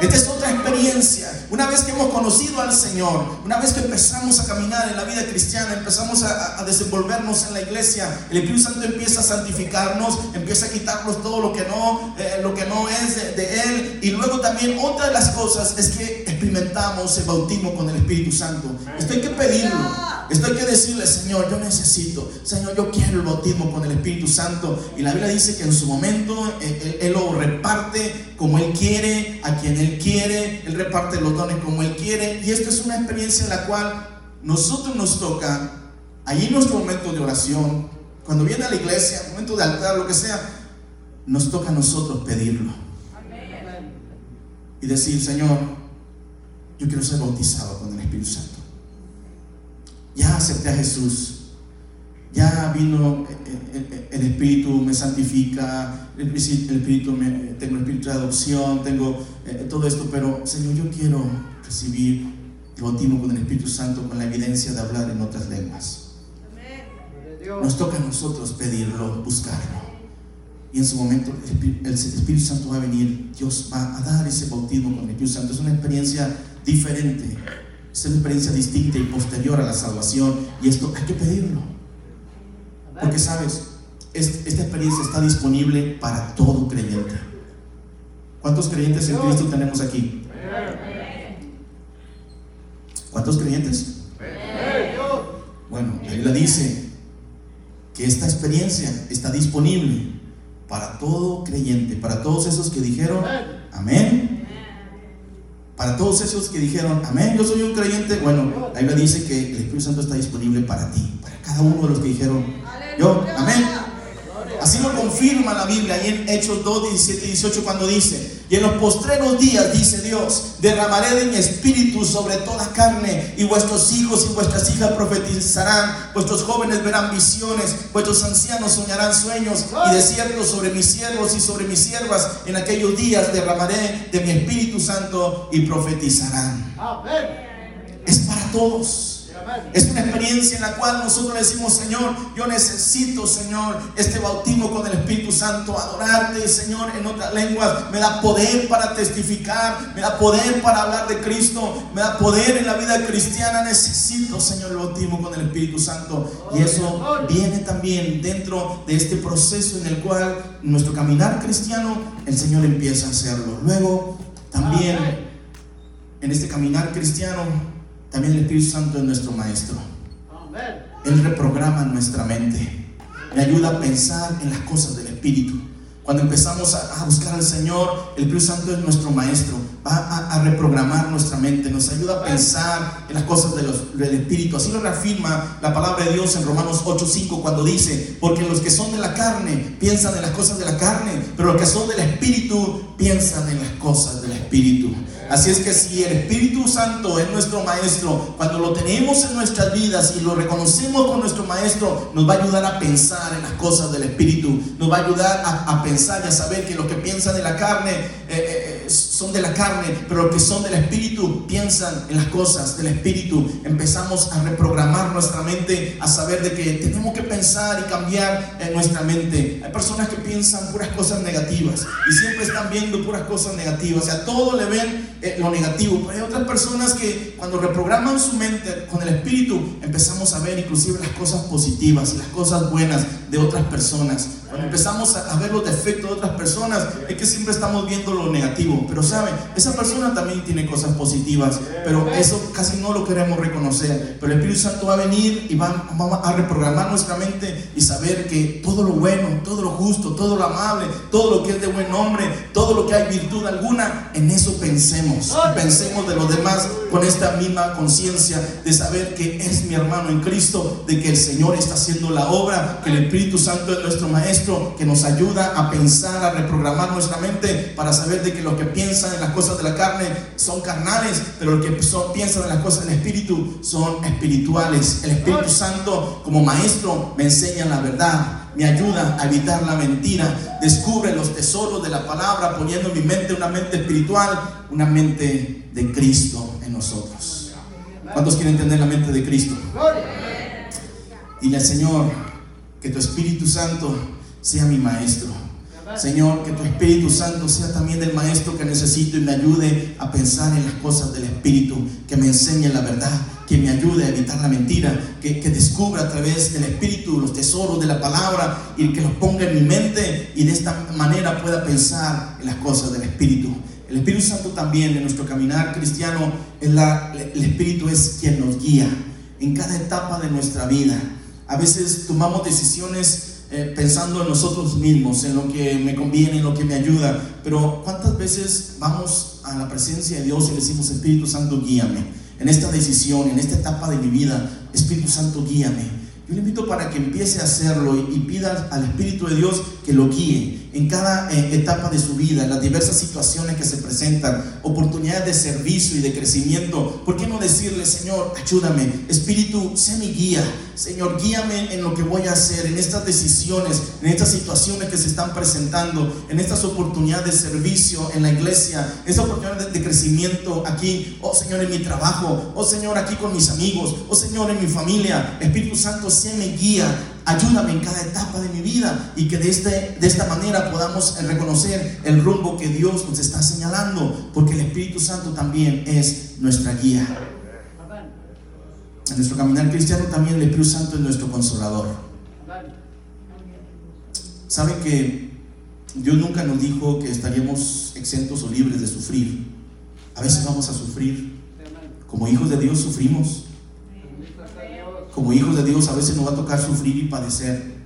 Esta es otra experiencia. Una vez que hemos conocido al Señor, una vez que empezamos a caminar en la vida cristiana, empezamos a, desenvolvernos en la iglesia, el Espíritu Santo empieza a santificarnos, empieza a quitarnos todo lo que no, eh, lo que no es de, Él. Y luego también otra de las cosas es que experimentamos el bautismo con el Espíritu Santo. Esto hay que pedirlo. Esto hay que decirle, Señor, yo necesito, Señor, yo quiero el bautismo con el Espíritu Santo. Y la Biblia dice que en su momento eh, él, lo reparte como Él quiere, a quien Él quiere, Él reparte los dones como Él quiere. Y esto es una experiencia en la cual nosotros nos toca, allí en nuestro momento de oración, cuando viene a la iglesia, momento de altar, lo que sea, nos toca a nosotros pedirlo. Y decir, Señor, yo quiero ser bautizado con el Espíritu Santo ya acepté a Jesús, ya vino el, Espíritu, me santifica, el, Espíritu, me, tengo el Espíritu de adopción, tengo eh, todo esto, pero Señor, yo quiero recibir el bautismo con el Espíritu Santo con la evidencia de hablar en otras lenguas. Nos toca a nosotros pedirlo, buscarlo. Y en su momento el Espíritu Santo va a venir, Dios va a dar ese bautismo con el Espíritu Santo. Es una experiencia diferente es una experiencia distinta y posterior a la salvación. Y esto hay que pedirlo. Porque sabes, esta experiencia está disponible para todo creyente. ¿Cuántos creyentes en Cristo tenemos aquí? ¿Cuántos creyentes? Bueno, la Biblia dice que esta experiencia está disponible para todo creyente, para todos esos que dijeron amén. Para todos esos que dijeron amén, yo soy un creyente. Bueno, la Biblia dice que el Espíritu Santo está disponible para ti, para cada uno de los que dijeron yo amén. Así lo confirma la Biblia ahí en Hechos 2, 17 y 18 cuando dice, y en los postreros días, dice Dios, derramaré de mi espíritu sobre toda carne, y vuestros hijos y vuestras hijas profetizarán, vuestros jóvenes verán visiones, vuestros ancianos soñarán sueños, y de cierto sobre mis siervos y sobre mis siervas en aquellos días derramaré de mi Espíritu Santo y profetizarán. Es para todos. Es una experiencia en la cual nosotros le decimos, Señor, yo necesito, Señor, este bautismo con el Espíritu Santo, adorarte, Señor, en otras lenguas. Me da poder para testificar, me da poder para hablar de Cristo, me da poder en la vida cristiana. Necesito, Señor, el bautismo con el Espíritu Santo. Y eso viene también dentro de este proceso en el cual nuestro caminar cristiano, el Señor empieza a hacerlo. Luego, también en este caminar cristiano, también el Espíritu Santo es nuestro maestro. Él reprograma nuestra mente. Me ayuda a pensar en las cosas del Espíritu. Cuando empezamos a, buscar al Señor, el Espíritu Santo es nuestro maestro. Va a, reprogramar nuestra mente. Nos ayuda a pensar en las cosas del Espíritu. Así lo reafirma la palabra de Dios en Romanos 8:5 cuando dice, porque los que son de la carne piensan en las cosas de la carne, pero los que son del Espíritu piensan en las cosas del Espíritu. Así es que si el Espíritu Santo es nuestro Maestro, cuando lo tenemos en nuestras vidas y lo reconocemos con nuestro Maestro, nos va a ayudar a pensar en las cosas del Espíritu, nos va a ayudar a, pensar y a saber que lo que piensan de la carne eh, eh, son de la carne, pero los que son del Espíritu piensan en las cosas del Espíritu. Empezamos a reprogramar nuestra mente, a saber de que tenemos que pensar y cambiar en nuestra mente. Hay personas que piensan puras cosas negativas y siempre están viendo puras cosas negativas, o sea, todo le ven eh, lo negativo. Pero hay otras personas que cuando reprograman su mente con el espíritu, empezamos a ver inclusive las cosas positivas y las cosas buenas de otras personas. Cuando empezamos a, ver los defectos de otras personas, es que siempre estamos viendo lo negativo. Pero saben, esa persona también tiene cosas positivas, pero eso casi no lo queremos reconocer. Pero el Espíritu Santo va a venir y va, a reprogramar nuestra mente y saber que todo lo bueno, todo lo justo, todo lo amable, todo lo que es de buen nombre, todo lo que hay virtud alguna, en eso pensemos. Pensemos de los demás con esta misma conciencia de saber que es mi hermano en Cristo, de que el Señor está haciendo la obra, que el Espíritu Santo es nuestro Que nos ayuda a pensar, a reprogramar nuestra mente para saber de que los que piensan en las cosas de la carne son carnales, pero los que piensan en las cosas del Espíritu son espirituales. El Espíritu Santo como maestro me enseña la verdad, me ayuda a evitar la mentira, descubre los tesoros de la palabra, poniendo en mi mente una mente espiritual, una mente de Cristo en nosotros. ¿Cuántos quieren entender la mente de Cristo? Dile al Señor que tu Espíritu Santo sea mi maestro. Señor, que tu Espíritu Santo sea también el maestro que necesito y me ayude a pensar en las cosas del Espíritu, que me enseñe la verdad, que me ayude a evitar la mentira, que, que descubra a través del Espíritu los tesoros de la palabra y que los ponga en mi mente y de esta manera pueda pensar en las cosas del Espíritu. El Espíritu Santo también en nuestro caminar cristiano, el Espíritu es quien nos guía en cada etapa de nuestra vida. A veces tomamos decisiones eh, pensando en nosotros mismos, en lo que me conviene, en lo que me ayuda. Pero ¿cuántas veces vamos a la presencia de Dios y decimos, Espíritu Santo, guíame en esta decisión, en esta etapa de mi vida? Espíritu Santo, guíame. Yo le invito para que empiece a hacerlo y, pida al Espíritu de Dios que lo guíe en cada eh, etapa de su vida, en las diversas situaciones que se presentan, oportunidades de servicio y de crecimiento. ¿Por qué no decirle, Señor, ayúdame? Espíritu, sé mi guía. Señor, guíame en lo que voy a hacer, en estas decisiones, en estas situaciones que se están presentando, en estas oportunidades de servicio en la iglesia, esa oportunidad de, de crecimiento aquí, oh Señor, en mi trabajo, oh Señor, aquí con mis amigos, oh Señor, en mi familia. Espíritu Santo, sé mi guía, ayúdame en cada etapa de mi vida y que de, este, de esta manera podamos reconocer el rumbo que Dios nos está señalando, porque el Espíritu Santo también es nuestra guía. En nuestro caminar cristiano también el Espíritu Santo es nuestro consolador. ¿Saben que Dios nunca nos dijo que estaríamos exentos o libres de sufrir? A veces vamos a sufrir como hijos de Dios sufrimos. Como hijos de Dios a veces nos va a tocar sufrir y padecer.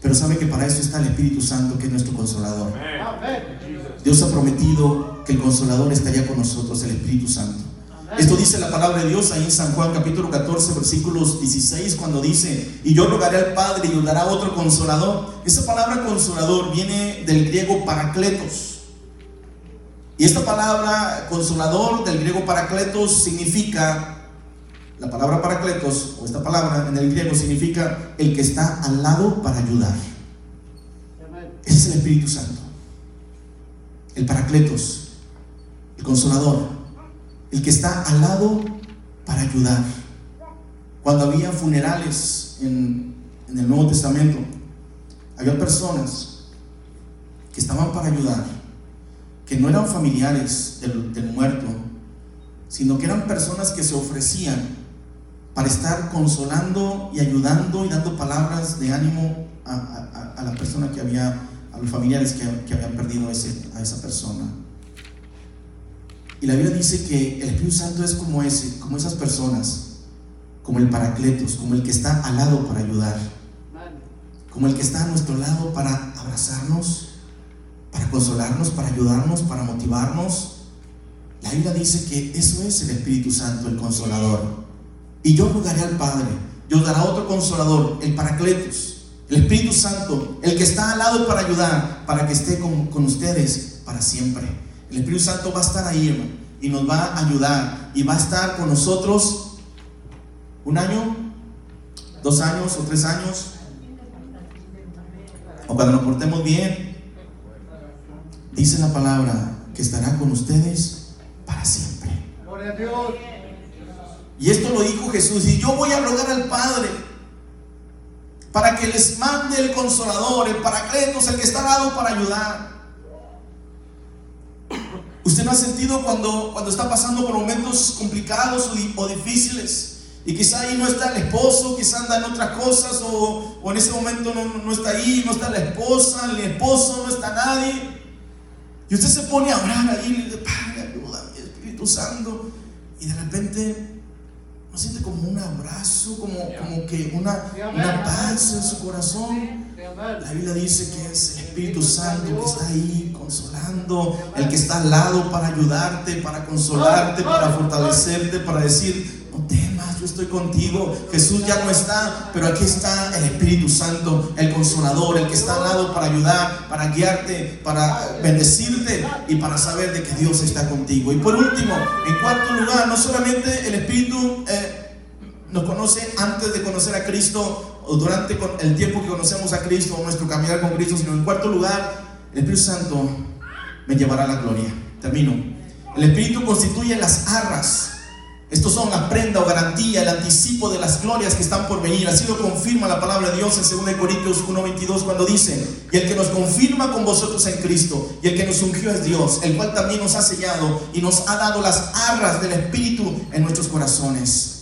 Pero sabe que para eso está el Espíritu Santo, que es nuestro consolador. Dios ha prometido que el consolador estaría con nosotros, el Espíritu Santo. Esto dice la palabra de Dios ahí en San Juan capítulo 14 versículos 16 cuando dice, y yo rogaré al Padre y os dará otro consolador. Esa palabra consolador viene del griego paracletos. Y esta palabra consolador del griego paracletos significa, la palabra paracletos, o esta palabra en el griego significa el que está al lado para ayudar. Ese es el Espíritu Santo. El paracletos, el consolador el que está al lado para ayudar. Cuando había funerales en, el Nuevo Testamento, había personas que estaban para ayudar, que no eran familiares del, muerto, sino que eran personas que se ofrecían para estar consolando y ayudando y dando palabras de ánimo a, la persona que había, a los familiares que, habían perdido a esa persona. Y la Biblia dice que el Espíritu Santo es como ese, como esas personas, como el paracletos, como el que está al lado para ayudar, como el que está a nuestro lado para abrazarnos, para consolarnos, para ayudarnos, para motivarnos. La Biblia dice que eso es el Espíritu Santo, el consolador. Y yo rogaré al Padre, Dios dará otro consolador, el paracletos, el Espíritu Santo, el que está al lado para ayudar, para que esté con, con ustedes para siempre. El Espíritu Santo va a estar ahí, hermano, y nos va a ayudar y va a estar con nosotros un año, dos años o tres años, o cuando nos portemos bien. Dice la palabra que estará con ustedes para siempre. Gloria a Dios. Y esto lo dijo Jesús. Y yo voy a rogar al Padre para que les mande el consolador, el paracletos, el que está dado para ayudar. ¿Usted no ha sentido cuando, cuando está pasando por momentos complicados o, difíciles? Y quizá ahí no está el esposo, quizá anda en otras cosas, o, en ese momento no, no, está ahí, no está la esposa, el esposo, no está nadie. Y usted se pone a orar ahí y Padre, ayúdame, Espíritu Santo. Y de repente siente como un abrazo, como, como que una, una paz en su corazón. La Biblia dice que es el Espíritu Santo que está ahí consolando, el que está al lado para ayudarte, para consolarte, para fortalecerte, para decir, no yo estoy contigo. Jesús ya no está, pero aquí está el Espíritu Santo, el consolador, el que está al lado para ayudar, para guiarte, para bendecirte y para saber de que Dios está contigo. Y por último, en cuarto lugar, no solamente el Espíritu... Eh, nos conoce antes de conocer a Cristo o durante el tiempo que conocemos a Cristo o nuestro caminar con Cristo, sino en cuarto lugar, el Espíritu Santo me llevará a la gloria. Termino. El Espíritu constituye las arras. Estos son la prenda o garantía, el anticipo de las glorias que están por venir. Así lo confirma la palabra de Dios en 2 Corintios 1:22 cuando dice, y el que nos confirma con vosotros en Cristo, y el que nos ungió es Dios, el cual también nos ha sellado y nos ha dado las arras del Espíritu en nuestros corazones.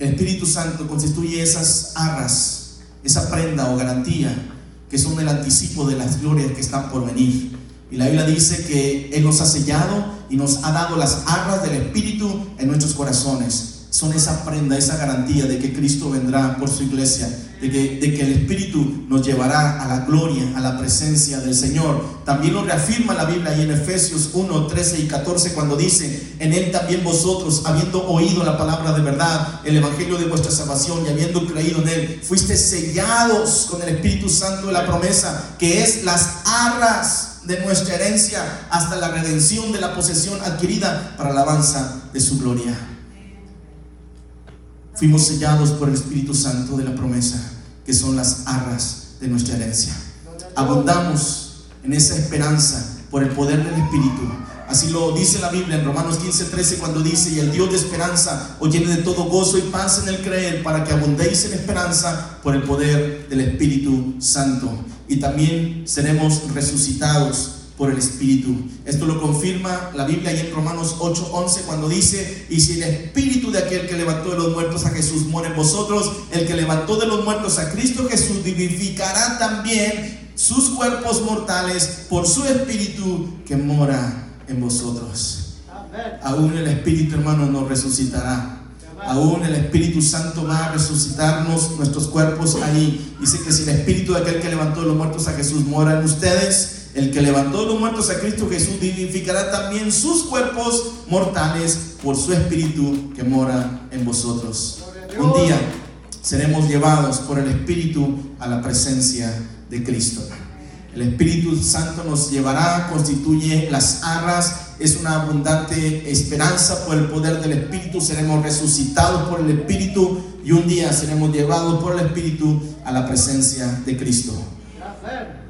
El Espíritu Santo constituye esas arras, esa prenda o garantía que son el anticipo de las glorias que están por venir. Y la Biblia dice que Él nos ha sellado y nos ha dado las arras del Espíritu en nuestros corazones son esa prenda, esa garantía de que Cristo vendrá por su iglesia, de que, de que, el Espíritu nos llevará a la gloria, a la presencia del Señor. También lo reafirma la Biblia ahí en Efesios 1, 13 y 14 cuando dice, en Él también vosotros, habiendo oído la palabra de verdad, el Evangelio de vuestra salvación y habiendo creído en Él, fuiste sellados con el Espíritu Santo de la promesa, que es las arras de nuestra herencia hasta la redención de la posesión adquirida para la alabanza de su gloria. Fuimos sellados por el Espíritu Santo de la promesa, que son las arras de nuestra herencia. Abundamos en esa esperanza por el poder del Espíritu. Así lo dice la Biblia en Romanos 15, 13 cuando dice, y el Dios de esperanza os llene de todo gozo y paz en el creer para que abundéis en esperanza por el poder del Espíritu Santo. Y también seremos resucitados por el Espíritu. Esto lo confirma la Biblia en Romanos 8:11 cuando dice, y si el Espíritu de aquel que levantó de los muertos a Jesús muere en vosotros, el que levantó de los muertos a Cristo Jesús vivificará también sus cuerpos mortales por su Espíritu que mora en vosotros. Aún el Espíritu, hermano, nos resucitará. Aún el Espíritu Santo va a resucitarnos nuestros cuerpos ahí. Dice que si el Espíritu de aquel que levantó los muertos a Jesús mora en ustedes, el que levantó los muertos a Cristo Jesús vivificará también sus cuerpos mortales por su Espíritu que mora en vosotros. Un día seremos llevados por el Espíritu a la presencia de Cristo. El Espíritu Santo nos llevará, constituye las arras, es una abundante esperanza por el poder del Espíritu. Seremos resucitados por el Espíritu y un día seremos llevados por el Espíritu a la presencia de Cristo.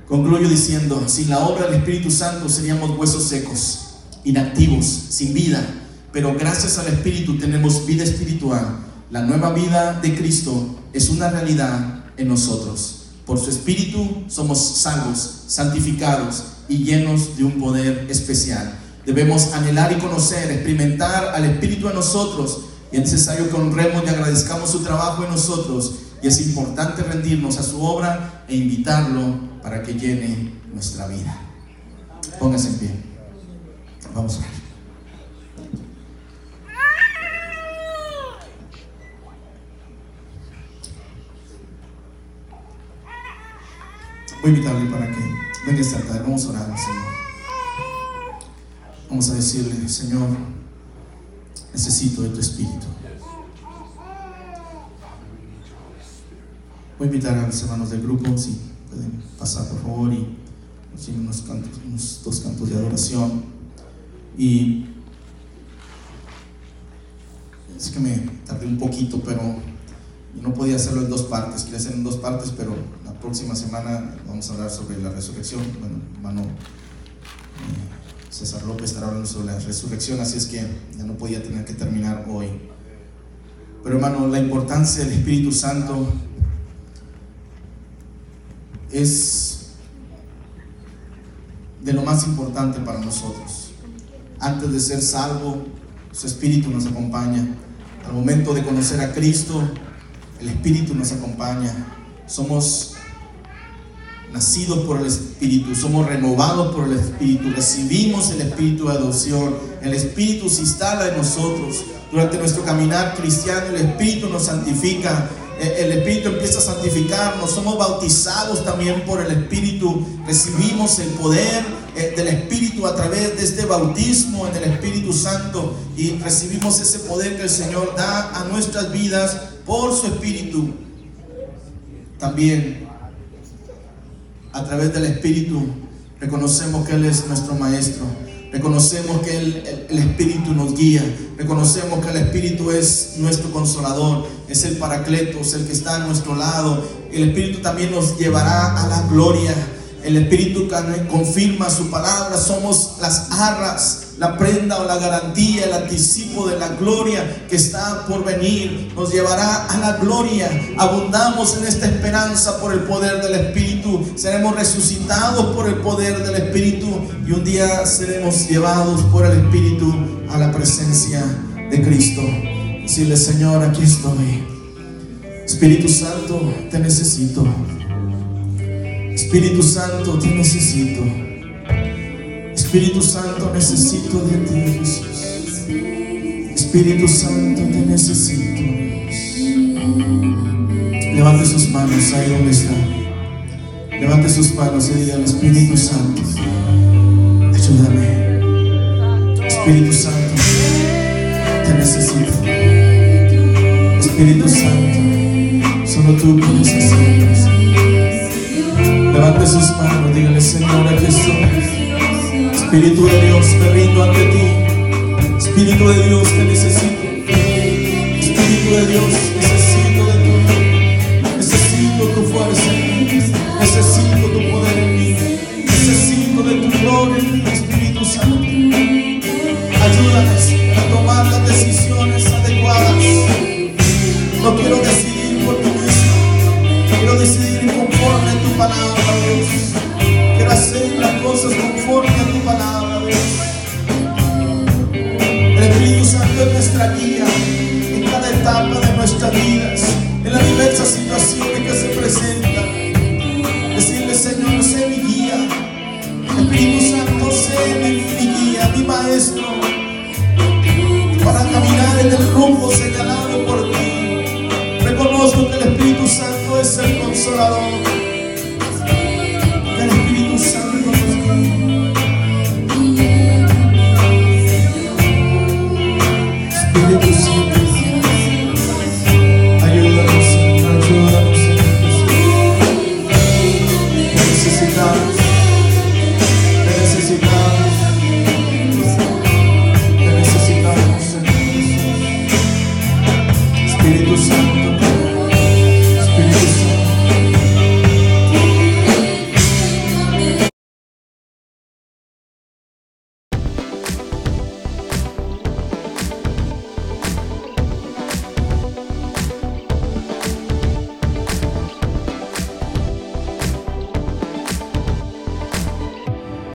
Concluyo diciendo, sin la obra del Espíritu Santo seríamos huesos secos, inactivos, sin vida, pero gracias al Espíritu tenemos vida espiritual. La nueva vida de Cristo es una realidad en nosotros. Por su Espíritu somos salvos, santificados y llenos de un poder especial. Debemos anhelar y conocer, experimentar al Espíritu en nosotros. Y es necesario que honremos y agradezcamos su trabajo en nosotros. Y es importante rendirnos a su obra e invitarlo para que llene nuestra vida. Póngase en pie. Vamos a ver. Voy a invitarle para que venga esta tarde. Vamos a orar al Señor. Vamos a decirle, Señor, necesito de tu espíritu. Voy a invitar a los hermanos del grupo, si pueden pasar por favor y decir unos, unos dos cantos de adoración. Y es que me tardé un poquito, pero no podía hacerlo en dos partes. Quería hacerlo en dos partes, pero próxima semana vamos a hablar sobre la resurrección. Bueno, hermano eh, César López estará hablando sobre la resurrección, así es que ya no podía tener que terminar hoy. Pero hermano, la importancia del Espíritu Santo es de lo más importante para nosotros. Antes de ser salvo, su Espíritu nos acompaña. Al momento de conocer a Cristo, el Espíritu nos acompaña. Somos nacidos por el Espíritu, somos renovados por el Espíritu, recibimos el Espíritu de adopción, el Espíritu se instala en nosotros. Durante nuestro caminar cristiano, el Espíritu nos santifica, el Espíritu empieza a santificarnos, somos bautizados también por el Espíritu, recibimos el poder eh, del Espíritu a través de este bautismo en el Espíritu Santo y recibimos ese poder que el Señor da a nuestras vidas por su Espíritu. También a través del Espíritu reconocemos que Él es nuestro Maestro. Reconocemos que el, Espíritu nos guía. Reconocemos que el Espíritu es nuestro consolador. Es el paracleto, es el que está a nuestro lado. El Espíritu también nos llevará a la gloria. El Espíritu confirma su palabra. Somos las arras la prenda o la garantía, el anticipo de la gloria que está por venir, nos llevará a la gloria. Abundamos en esta esperanza por el poder del Espíritu. Seremos resucitados por el poder del Espíritu y un día seremos llevados por el Espíritu a la presencia de Cristo. Decirle, Señor, aquí estoy. Espíritu Santo, te necesito. Espíritu Santo, te necesito. Espíritu Santo, necesito de ti, Jesús. Espíritu Santo, te necesito. Levante sus manos ahí donde está. Levante sus manos y diga Espíritu Santo, ayúdame. Espíritu Santo, te necesito. Espíritu Santo, solo tú puedes hacerlo. Levante sus manos, dígale, Señor, estoy. Espíritu de Dios, me rindo ante ti. Espíritu de Dios, te necesito.